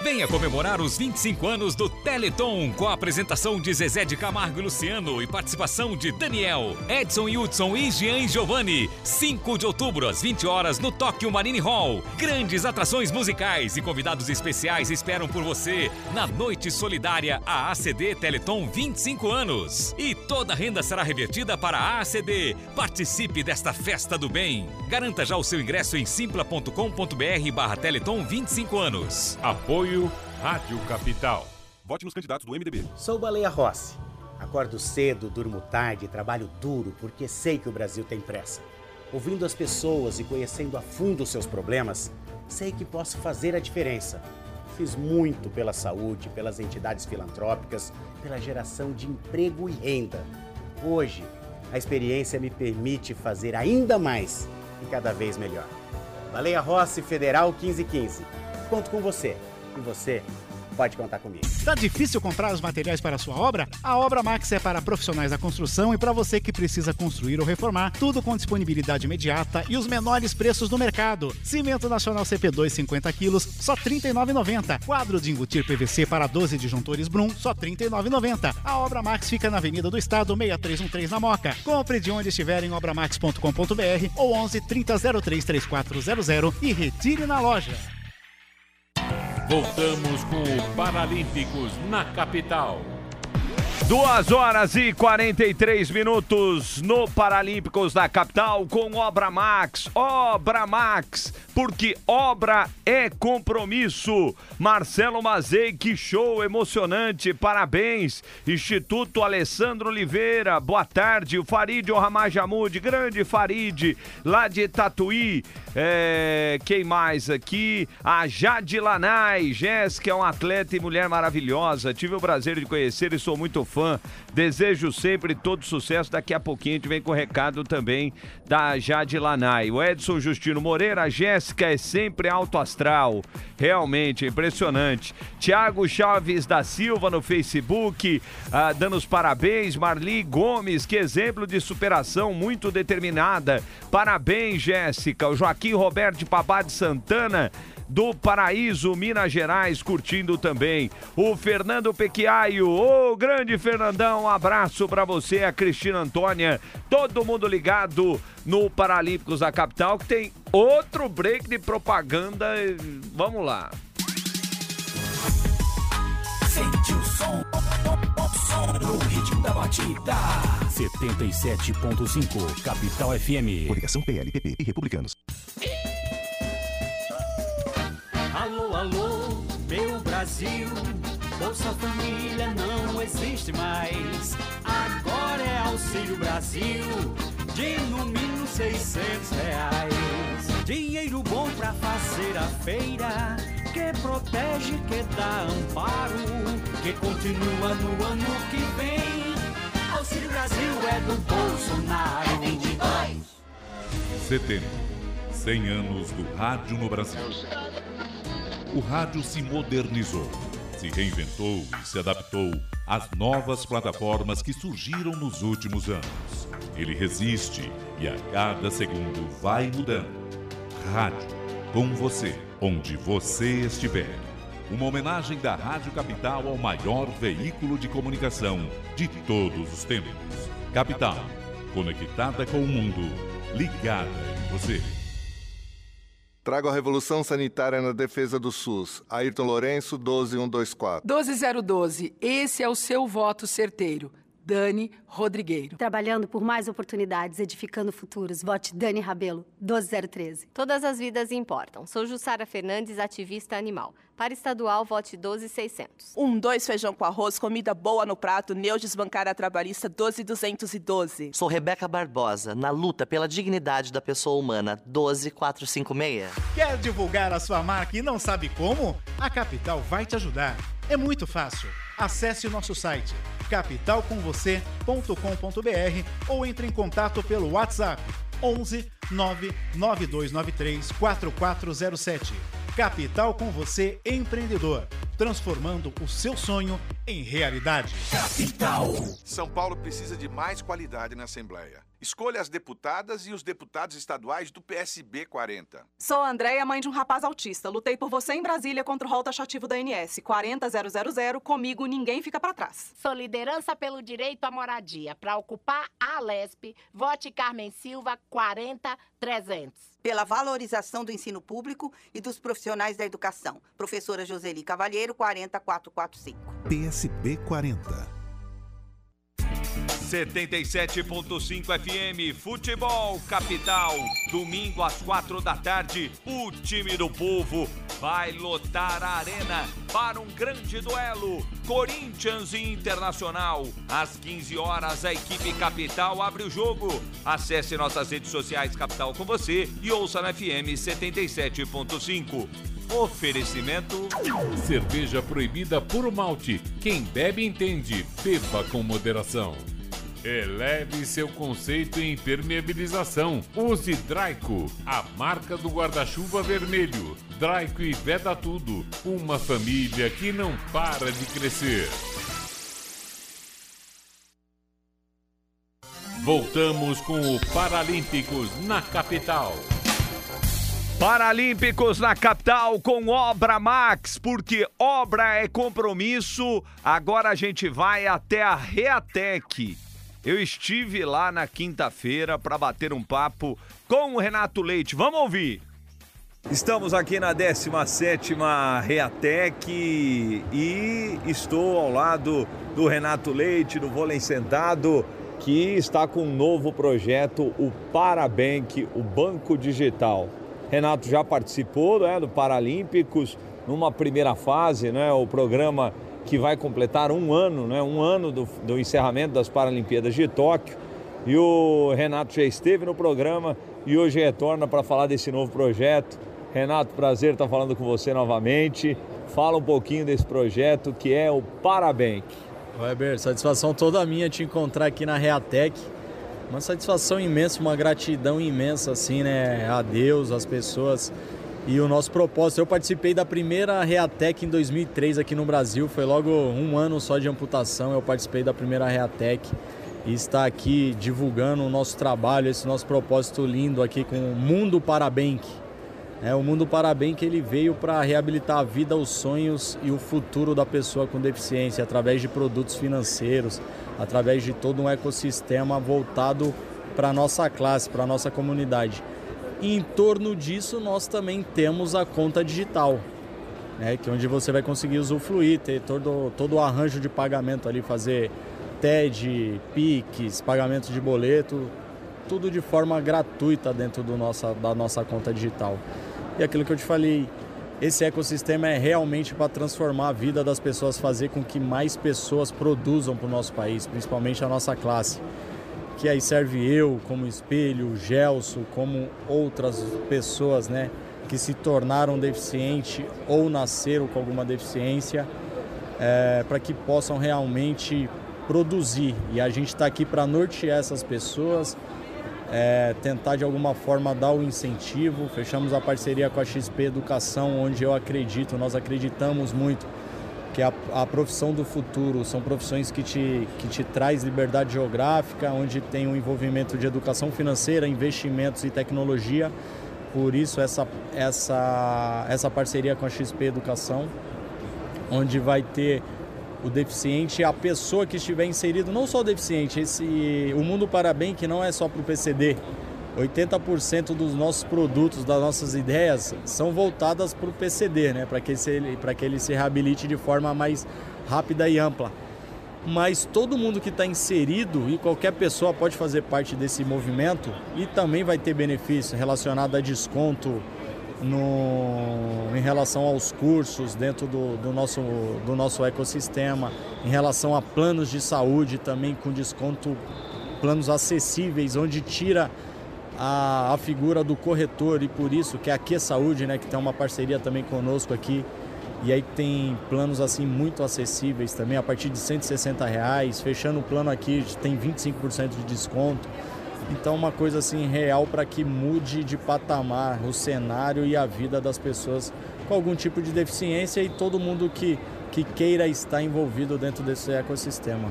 Venha comemorar os 25 anos do Teleton com a apresentação de Zezé de Camargo e Luciano e participação de Daniel, Edson Hudson e Jean Giovanni. 5 de outubro às 20 horas no Tóquio Marine Hall. Grandes atrações musicais e convidados especiais esperam por você na Noite Solidária a ACD Teleton 25 anos. E toda a renda será revertida para a ACD. Participe desta festa do bem. Garanta já o seu ingresso em simpla.com.br barra Teleton 25 anos. Apoio Rádio Capital. Vote nos candidatos do MDB. Sou Baleia Rossi. Acordo cedo, durmo tarde, trabalho duro porque sei que o Brasil tem pressa. Ouvindo as pessoas e conhecendo a fundo os seus problemas, sei que posso fazer a diferença. Fiz muito pela saúde, pelas entidades filantrópicas, pela geração de emprego e renda. Hoje, a experiência me permite fazer ainda mais e cada vez melhor. Baleia Rossi Federal 1515. Conto com você. E você pode contar comigo. Tá difícil comprar os materiais para a sua obra? A Obra Max é para profissionais da construção e para você que precisa construir ou reformar, tudo com disponibilidade imediata e os menores preços do mercado. Cimento Nacional CP2 50 quilos, só R$ 39,90. Quadro de embutir PVC para 12 disjuntores Brum, só R$ 39,90. A Obra Max fica na Avenida do Estado, 6313 na Moca. Compre de onde estiver em obramax.com.br ou 11 3003 3400 e retire na loja. Voltamos com o Paralímpicos na capital. Duas horas e 43 minutos no Paralímpicos da capital com Obra Max. Obra Max, porque obra é compromisso. Marcelo Mazei, que show emocionante, parabéns. Instituto Alessandro Oliveira, boa tarde. O Farid Ramajamud, grande Farid, lá de Tatuí. É, quem mais aqui? A Jade Lanai, Jéssica é um atleta e mulher maravilhosa. Tive o prazer de conhecer e sou muito fã. Desejo sempre todo sucesso. Daqui a pouquinho a gente vem com o recado também da Jade Lanai. O Edson Justino Moreira, a Jéssica é sempre alto astral. Realmente impressionante. Tiago Chaves da Silva no Facebook, ah, dando os parabéns. Marli Gomes, que exemplo de superação muito determinada. Parabéns, Jéssica. O Joaquim Roberto Pabá de Santana do Paraíso, Minas Gerais, curtindo também. O Fernando Pequiaio, ô grande Fernandão, um abraço para você, a Cristina Antônia, todo mundo ligado no Paralímpicos da Capital, que tem outro break de propaganda. Vamos lá. Sente o som, o som no ritmo da batida. 77.5 Capital FM. Coligação PLPP e Republicanos. Alô, alô, meu Brasil. Bolsa Família não existe mais. Agora é Auxílio Brasil. De no mínimo 600 reais. Dinheiro bom pra fazer a feira. Que protege, que dá amparo. Que continua no ano que vem. Auxílio Brasil é do Bolsonaro. É 22. Setembro. 100 anos do rádio no Brasil. O rádio se modernizou, se reinventou e se adaptou às novas plataformas que surgiram nos últimos anos. Ele resiste e a cada segundo vai mudando. Rádio, com você, onde você estiver. Uma homenagem da Rádio Capital ao maior veículo de comunicação de todos os tempos. Capital, conectada com o mundo, ligada em você. Trago a revolução sanitária na defesa do SUS. Ayrton Lourenço, 12124. 12012, esse é o seu voto certeiro. Dani Rodrigueiro. Trabalhando por mais oportunidades, edificando futuros. Vote Dani Rabelo, 12013. Todas as vidas importam. Sou Jussara Fernandes, ativista animal. Para estadual, vote 12600. Um, dois feijão com arroz, comida boa no prato, Neudes Bancária Trabalhista 12212. Sou Rebeca Barbosa, na luta pela dignidade da pessoa humana 12456. Quer divulgar a sua marca e não sabe como? A Capital vai te ajudar. É muito fácil. Acesse o nosso site capitalcomvocê.com.br ou entre em contato pelo WhatsApp 11 99293 4407. Capital com você, empreendedor, transformando o seu sonho em realidade. Capital. São Paulo precisa de mais qualidade na Assembleia. Escolha as deputadas e os deputados estaduais do PSB 40. Sou a Andréia, mãe de um rapaz autista. Lutei por você em Brasília contra o rol taxativo da ANS. 40000, comigo ninguém fica para trás. Sou liderança pelo direito à moradia. Para ocupar a Lesp, vote Carmen Silva 40300 pela valorização do ensino público e dos profissionais da educação. Professora Joseli Cavalheiro, 40445. PSB 40. 77.5 FM Futebol Capital. Domingo às quatro da tarde, o time do povo vai lotar a arena para um grande duelo. Corinthians e Internacional. Às 15 horas, a equipe Capital abre o jogo. Acesse nossas redes sociais Capital com você e ouça na FM 77.5. Oferecimento. Cerveja proibida por malte. Quem bebe entende. Beba com moderação. Eleve seu conceito em impermeabilização. Use Draico, a marca do guarda-chuva vermelho. Draico e Veda Tudo. Uma família que não para de crescer. Voltamos com o Paralímpicos na capital. Paralímpicos na capital com Obra Max, porque obra é compromisso. Agora a gente vai até a Reatec. Eu estive lá na quinta-feira para bater um papo com o Renato Leite. Vamos ouvir. Estamos aqui na 17 Reatec e estou ao lado do Renato Leite, do Vôlei Sentado, que está com um novo projeto, o Parabank, o Banco Digital. Renato já participou né, do Paralímpicos numa primeira fase, né, o programa que vai completar um ano, né, um ano do, do encerramento das Paralimpíadas de Tóquio. E o Renato já esteve no programa e hoje retorna para falar desse novo projeto. Renato, prazer estar falando com você novamente. Fala um pouquinho desse projeto que é o Parabank. Weber, satisfação toda minha te encontrar aqui na Reatec uma satisfação imensa, uma gratidão imensa, assim, né? A Deus, às pessoas e o nosso propósito. Eu participei da primeira Reatec em 2003 aqui no Brasil, foi logo um ano só de amputação. Eu participei da primeira Reatec e está aqui divulgando o nosso trabalho, esse nosso propósito lindo aqui com o Mundo Parabank. É, o Mundo Parabank ele veio para reabilitar a vida, os sonhos e o futuro da pessoa com deficiência através de produtos financeiros, através de todo um ecossistema voltado para a nossa classe, para a nossa comunidade. E em torno disso nós também temos a conta digital, né, que é onde você vai conseguir usufruir, ter todo, todo o arranjo de pagamento ali, fazer TED, PIX, pagamento de boleto, tudo de forma gratuita dentro do nossa, da nossa conta digital. E aquilo que eu te falei, esse ecossistema é realmente para transformar a vida das pessoas, fazer com que mais pessoas produzam para o nosso país, principalmente a nossa classe. Que aí serve eu como espelho, Gelson, como outras pessoas, né? Que se tornaram deficientes ou nasceram com alguma deficiência, é, para que possam realmente produzir. E a gente está aqui para nortear essas pessoas, é, tentar de alguma forma dar o incentivo. Fechamos a parceria com a XP Educação, onde eu acredito, nós acreditamos muito que a, a profissão do futuro são profissões que te, que te traz liberdade geográfica, onde tem um envolvimento de educação financeira, investimentos e tecnologia. Por isso essa, essa, essa parceria com a XP Educação, onde vai ter o deficiente, a pessoa que estiver inserido, não só o deficiente, esse, o Mundo Parabém, que não é só para o PCD. 80% dos nossos produtos, das nossas ideias, são voltadas para o PCD, né? para que, que ele se reabilite de forma mais rápida e ampla. mas todo mundo que está inserido e qualquer pessoa pode fazer parte desse movimento e também vai ter benefício relacionado a desconto no, em relação aos cursos dentro do, do, nosso, do nosso ecossistema, em relação a planos de saúde também com desconto, planos acessíveis, onde tira a, a figura do corretor e por isso que é a Q Saúde, né, que tem uma parceria também conosco aqui, e aí tem planos assim muito acessíveis também, a partir de 160 reais, fechando o plano aqui tem 25% de desconto. Então uma coisa assim real para que mude de patamar o cenário e a vida das pessoas com algum tipo de deficiência e todo mundo que, que queira estar envolvido dentro desse ecossistema.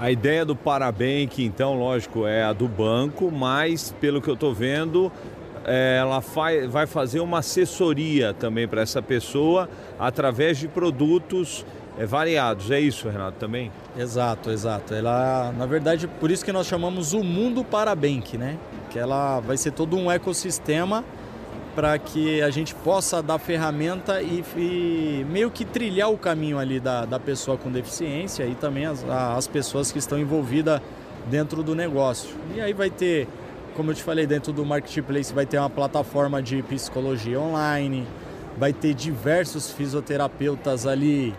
A ideia do Parabank, então, lógico, é a do banco, mas pelo que eu estou vendo, é, ela vai fazer uma assessoria também para essa pessoa através de produtos é, variados. É isso, Renato, também? Exato, exato. Ela, na verdade, por isso que nós chamamos o Mundo Parabank, né? Que ela vai ser todo um ecossistema para que a gente possa dar ferramenta e, e, meio que trilhar o caminho ali da, da pessoa com deficiência e também as, as pessoas que estão envolvidas dentro do negócio. E aí vai ter, como eu te falei, dentro do Marketplace vai ter uma plataforma de psicologia online, vai ter diversos fisioterapeutas ali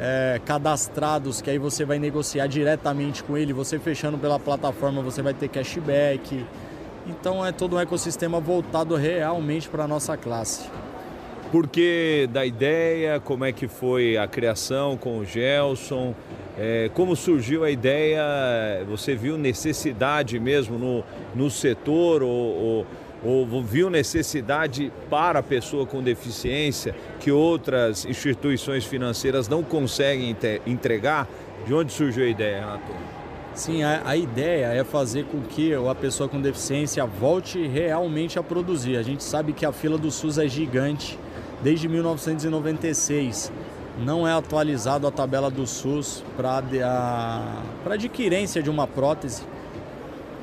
é, cadastrados, que aí você vai negociar diretamente com ele, você fechando pela plataforma você vai ter cashback. Então é todo um ecossistema voltado realmente para a nossa classe. Por que da ideia? Como é que foi a criação com o Gelson? É, como surgiu a ideia? Você viu necessidade mesmo no, no setor ou, ou ou viu necessidade para a pessoa com deficiência que outras instituições financeiras não conseguem entregar? De onde surgiu a ideia, Renato? Sim, a, a, ideia é fazer com que a pessoa com deficiência volte realmente a produzir. A gente sabe que a fila do SUS é gigante desde 1996. Não é atualizado a tabela do SUS para adquirência de uma prótese.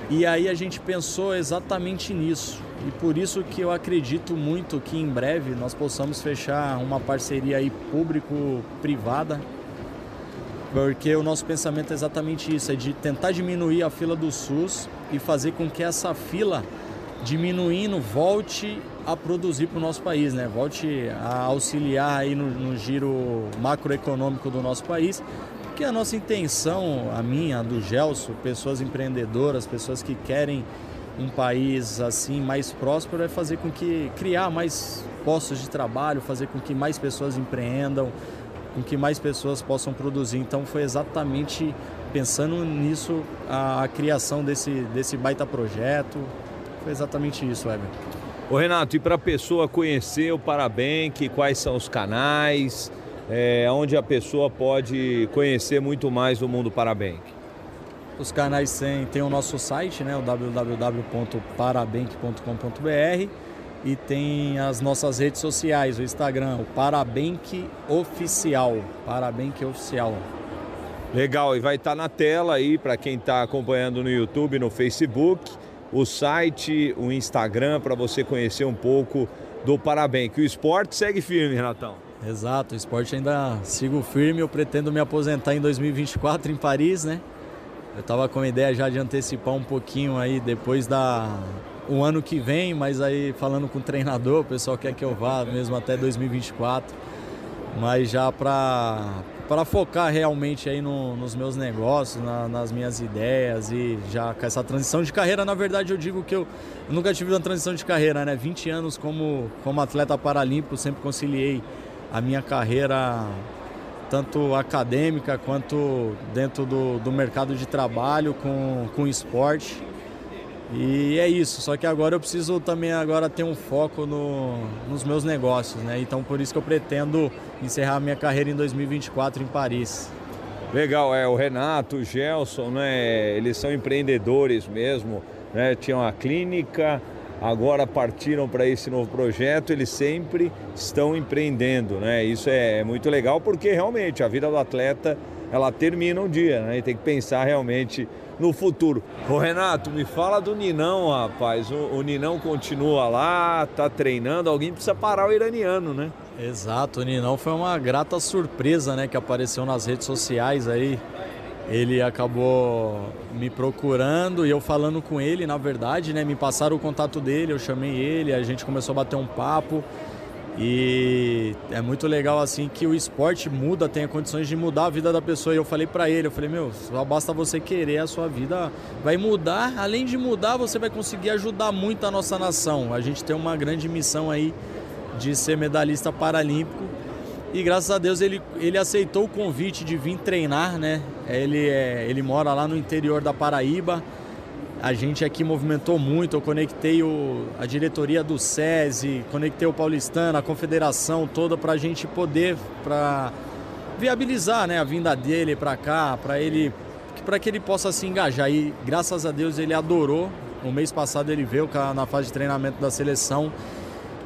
E aí a gente pensou exatamente nisso. E por isso que eu acredito muito que em breve nós possamos fechar uma parceria público-privada. Porque o nosso pensamento é exatamente isso, é de tentar diminuir a fila do SUS e fazer com que essa fila diminuindo volte a produzir para o nosso país, né? Volte a auxiliar aí no, no giro macroeconômico do nosso país porque a nossa intenção, a minha, a do Gelson, pessoas empreendedoras, pessoas que querem um país assim mais próspero é fazer com que criar mais postos de trabalho, fazer com que mais pessoas empreendam, com que mais pessoas possam produzir. Então foi exatamente pensando nisso a, a criação desse, desse baita projeto. Foi exatamente isso, Weber. Ô Renato, e para a pessoa conhecer o Parabank, quais são os canais? é, onde a pessoa pode conhecer muito mais do mundo Parabank? Os canais têm, tem o nosso site, né, o www.parabank.com.br e tem as nossas redes sociais, o Instagram, o Parabank Oficial, Parabank Oficial. Legal, e vai estar tá na tela aí para quem está acompanhando no YouTube, no Facebook, o site, o Instagram para você conhecer um pouco do Parabank. O esporte segue firme, Renatão. Exato, o esporte ainda sigo firme, eu pretendo me aposentar em 2024 em Paris, né? Eu estava com a ideia já de antecipar um pouquinho aí depois da o ano que vem, mas aí falando com o treinador, o pessoal quer que eu vá mesmo até 2024, mas já para focar realmente aí no, nos meus negócios, na, nas minhas ideias e já com essa transição de carreira, na verdade eu digo que eu, eu nunca tive uma transição de carreira, né? 20 anos como, como atleta paralímpico, sempre conciliei a minha carreira tanto acadêmica quanto dentro do, do mercado de trabalho com, com esporte. E é isso, só que agora eu preciso também agora ter um foco no, nos meus negócios, né? Então por isso que eu pretendo encerrar minha carreira em 2024 em Paris. Legal, é o Renato, o Gelson, né? Eles são empreendedores mesmo, né? Tinham a clínica, agora partiram para esse novo projeto, eles sempre estão empreendendo, né? Isso é muito legal porque realmente a vida do atleta ela termina um dia, né? E tem que pensar realmente no futuro. Ô Renato, me fala do Ninão, rapaz. O, o Ninão continua lá, tá treinando. Alguém precisa parar o iraniano, né? Exato, o Ninão foi uma grata surpresa, né? Que apareceu nas redes sociais aí. ele acabou me procurando e eu falando com ele, na verdade, né? Me passaram o contato dele, eu chamei ele, a gente começou a bater um papo. E é muito legal assim que o esporte muda, tem condições de mudar a vida da pessoa. E eu falei para ele, eu falei, meu, só basta você querer, a sua vida vai mudar. Além de mudar, você vai conseguir ajudar muito a nossa nação. A gente tem uma grande missão aí de ser medalhista paralímpico. E graças a Deus ele, ele aceitou o convite de vir treinar, né? Ele, é, ele mora lá no interior da Paraíba. A gente aqui movimentou muito, eu conectei o, a diretoria do SESI, conectei o Paulistano, a confederação toda para a gente poder pra viabilizar né, a vinda dele para cá, para ele para que ele possa se engajar. E graças a Deus ele adorou. No mês passado ele veio na fase de treinamento da seleção.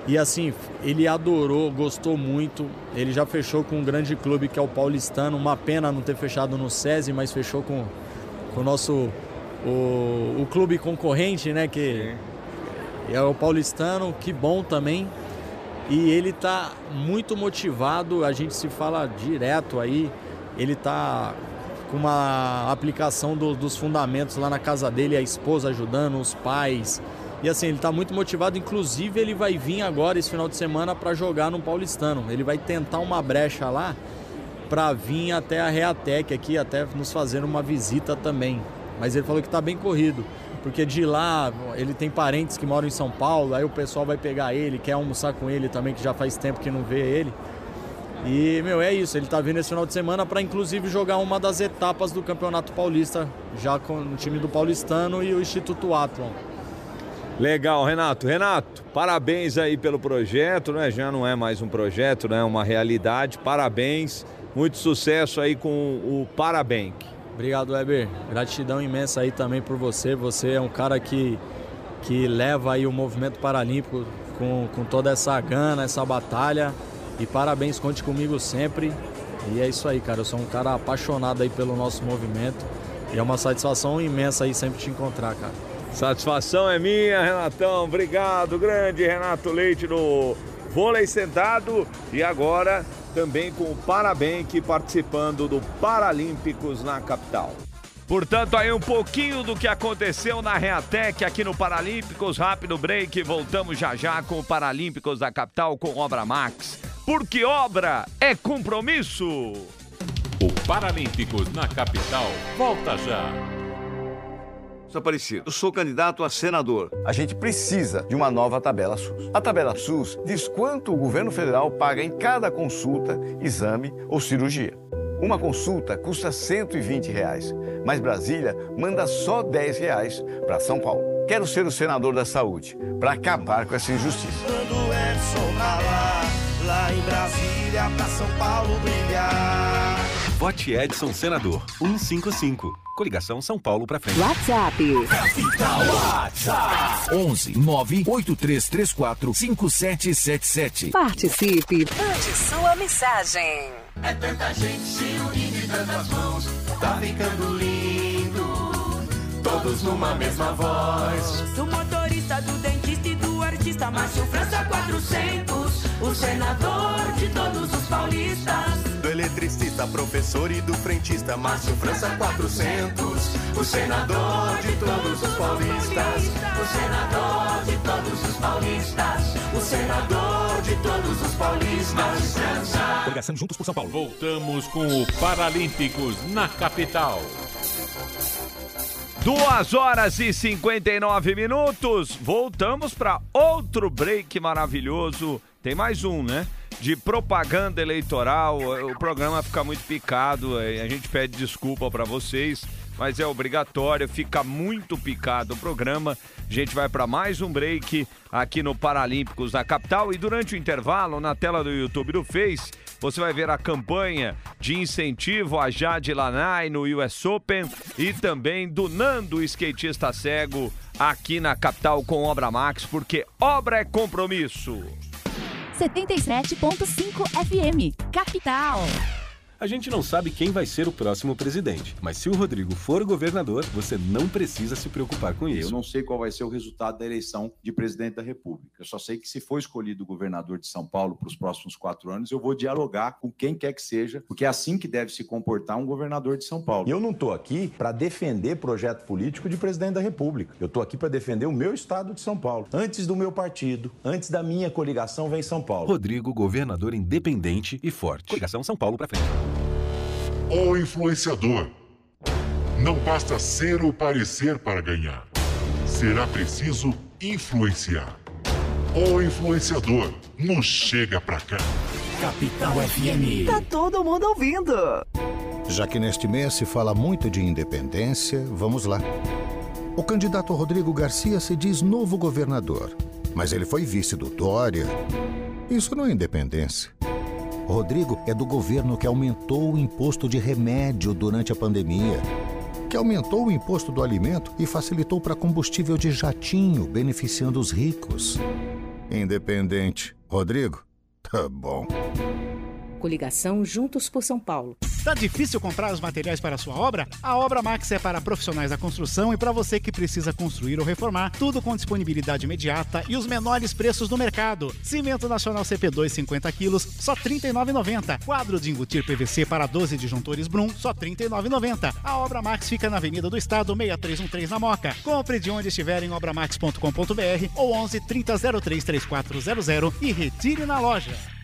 E assim, ele adorou, gostou muito. Ele já fechou com um grande clube que é o Paulistano. Uma pena não ter fechado no SESI, mas fechou com, com o nosso o, o clube concorrente, né? Que é o paulistano, que bom também. E ele está muito motivado, a gente se fala direto aí. Ele está com uma aplicação do, dos fundamentos lá na casa dele, a esposa ajudando, os pais. E assim, ele está muito motivado, inclusive ele vai vir agora esse final de semana para jogar no Paulistano. Ele vai tentar uma brecha lá para vir até a Reatec aqui, até nos fazer uma visita também. Mas ele falou que está bem corrido, porque de lá ele tem parentes que moram em São Paulo, aí o pessoal vai pegar ele, quer almoçar com ele também, que já faz tempo que não vê ele. E, meu, é isso, ele está vindo esse final de semana para inclusive jogar uma das etapas do Campeonato Paulista, já com o time do Paulistano e o Instituto Atlon. Legal, Renato. Renato, parabéns aí pelo projeto, né? Já não é mais um projeto, né? É uma realidade. Parabéns. Muito sucesso aí com o Parabank. Obrigado, Weber. Gratidão imensa aí também por você. Você é um cara que, que leva aí o movimento paralímpico com, com toda essa gana, essa batalha. E parabéns, conte comigo sempre. E é isso aí, cara. Eu sou um cara apaixonado aí pelo nosso movimento. E é uma satisfação imensa aí sempre te encontrar, cara. Satisfação é minha, Renatão. Obrigado, grande Renato Leite no vôlei sentado. E agora também com o Parabenque participando do Paralímpicos na capital. Portanto, aí um pouquinho do que aconteceu na Reatec aqui no Paralímpicos. Rápido break, voltamos já já com o Paralímpicos da capital com Obra Max. Porque obra é compromisso. O Paralímpicos na capital volta já. Aparecido. Eu sou candidato a senador. A gente precisa de uma nova tabela SUS. A tabela SUS diz quanto o governo federal paga em cada consulta, exame ou cirurgia. Uma consulta custa 120 reais, mas Brasília manda só 10 reais para São Paulo. Quero ser o senador da saúde para acabar com essa injustiça. Quando Edson pra lá, lá em Brasília, pra São Paulo brilhar. Vote Edson Senador 155. Coligação São Paulo pra frente. WhatsApp. WhatsApp. 11 98334 5777. Participe. Mande sua mensagem. É tanta gente se unindo em tantas mãos, tá ficando lindo. Todos numa mesma voz. Do motorista, do dentista e do artista, Márcio França 400. O senador de todos os paulistas. Eletricista, professor e do frentista, Márcio França 400. O senador de todos os paulistas. O senador de todos os paulistas. O senador de todos os paulistas. Coligação Juntos por São Paulo. Voltamos com o Paralímpicos na capital. Duas horas e 59 minutos. Voltamos para outro break maravilhoso. Tem mais um, né? De propaganda eleitoral. O programa fica muito picado. A gente pede desculpa para vocês, mas é obrigatório. Fica muito picado o programa. A gente vai para mais um break aqui no Paralímpicos da capital. E durante o intervalo, na tela do YouTube do Face, você vai ver a campanha de incentivo a Jade Lanai no US Open e também do Nando, skatista cego, aqui na capital com Obra Max, porque obra é compromisso. 77.5 FM, Capital. A gente não sabe quem vai ser o próximo presidente, mas se o Rodrigo for governador, você não precisa se preocupar com isso. Eu não sei qual vai ser o resultado da eleição de presidente da República. Eu só sei que se for escolhido governador de São Paulo para os próximos quatro anos, eu vou dialogar com quem quer que seja, porque é assim que deve se comportar um governador de São Paulo. E eu não estou aqui para defender projeto político de presidente da República. Eu estou aqui para defender o meu estado de São Paulo. Antes do meu partido, antes da minha coligação, vem São Paulo. Rodrigo, governador independente e forte. Coligação São Paulo para frente. O influenciador. Não basta ser ou parecer para ganhar. Será preciso influenciar. O influenciador. Não chega pra cá. Capital FM. Tá todo mundo ouvindo. Já que neste mês se fala muito de independência, vamos lá. O candidato Rodrigo Garcia se diz novo governador, mas ele foi vice do Dória. Isso não é independência. Rodrigo é do governo que aumentou o imposto de remédio durante a pandemia, que aumentou o imposto do alimento e facilitou para combustível de jatinho, beneficiando os ricos. Independente. Rodrigo? Tá bom. Coligação Juntos por São Paulo. Tá difícil comprar os materiais para a sua obra? A Obra Max é para profissionais da construção e para você que precisa construir ou reformar, tudo com disponibilidade imediata e os menores preços do mercado. Cimento Nacional CP2 50 quilos, só R$ 39,90. Quadro de embutir PVC para 12 disjuntores Brum, só R$ 39,90. A Obra Max fica na Avenida do Estado, 6313 na Moca. Compre de onde estiver em obramax.com.br ou 11 3003 3400 e retire na loja.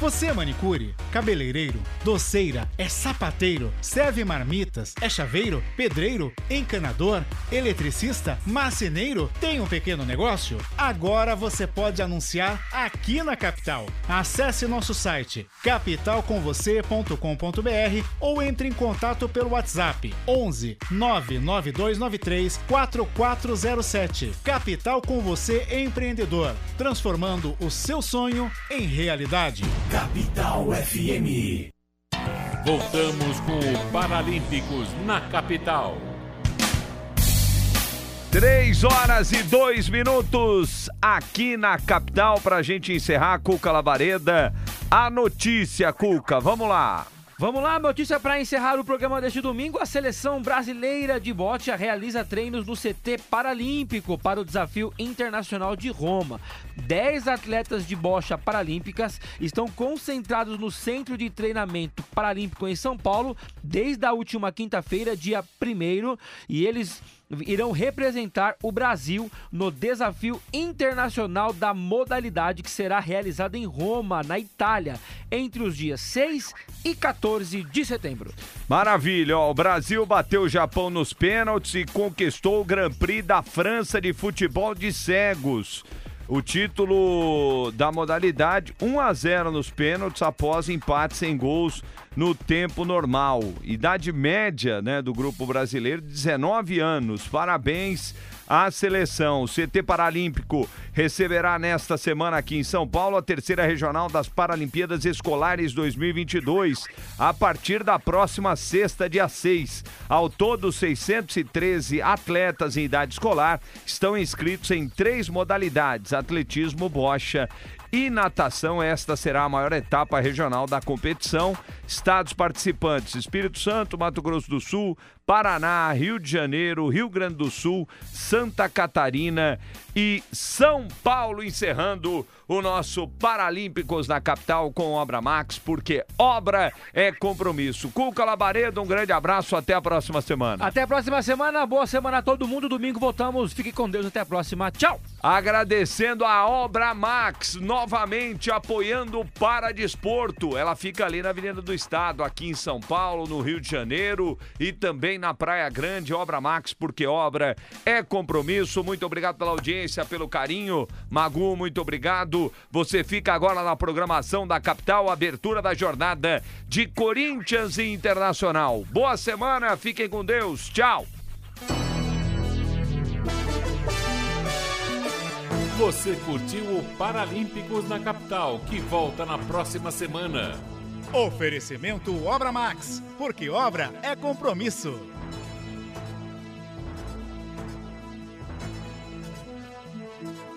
Você é manicure, cabeleireiro, doceira, é sapateiro, serve marmitas, é chaveiro, pedreiro, encanador, eletricista, marceneiro? Tem um pequeno negócio? Agora você pode anunciar aqui na Capital. Acesse nosso site capitalcomvocê.com.br ou entre em contato pelo WhatsApp 11 99293 4407. Capital com você empreendedor, transformando o seu sonho em realidade. Capital FM. Voltamos com o Paralímpicos na capital. Três horas e dois minutos aqui na capital para a gente encerrar, Cuca Labareda. A notícia, Cuca, vamos lá. Vamos lá, notícia para encerrar o programa deste domingo. A seleção brasileira de bote realiza treinos no CT Paralímpico para o Desafio Internacional de Roma. Dez atletas de bocha paralímpicas estão concentrados no Centro de Treinamento Paralímpico em São Paulo desde a última quinta-feira, dia 1 e eles irão representar o Brasil no desafio internacional da modalidade que será realizado em Roma, na Itália, entre os dias 6 e 14 de setembro. Maravilha, ó, o Brasil bateu o Japão nos pênaltis e conquistou o Grand Prix da França de futebol de cegos. O título da modalidade 1 a 0 nos pênaltis após empate sem gols no tempo normal. Idade média, né, do grupo brasileiro 19 anos. Parabéns à seleção. O CT Paralímpico receberá nesta semana aqui em São Paulo a terceira regional das Paralimpíadas Escolares 2022, a partir da próxima sexta, dia 6. Ao todo, 613 atletas em idade escolar estão inscritos em três modalidades: atletismo, bocha e natação. Esta será a maior etapa regional da competição. Estados participantes: Espírito Santo, Mato Grosso do Sul, Paraná, Rio de Janeiro, Rio Grande do Sul, Santa Catarina e São Paulo, encerrando o nosso Paralímpicos na capital com Obra Max, porque obra é compromisso. Cuca Labaredo, um grande abraço, até a próxima semana. Até a próxima semana, boa semana a todo mundo. Domingo voltamos. Fique com Deus, até a próxima. Tchau! Agradecendo a Obra Max, novamente apoiando o Paradesporto. Ela fica ali na Avenida do Estado, aqui em São Paulo, no Rio de Janeiro e também na Praia Grande. Obra Max, porque obra é compromisso. Muito obrigado pela audiência, pelo carinho. Magu, muito obrigado. Você fica agora na programação da capital, abertura da jornada de Corinthians e Internacional. Boa semana, fiquem com Deus. Tchau! Você curtiu o Paralímpicos na capital, que volta na próxima semana. Oferecimento Obra Max, porque obra é compromisso.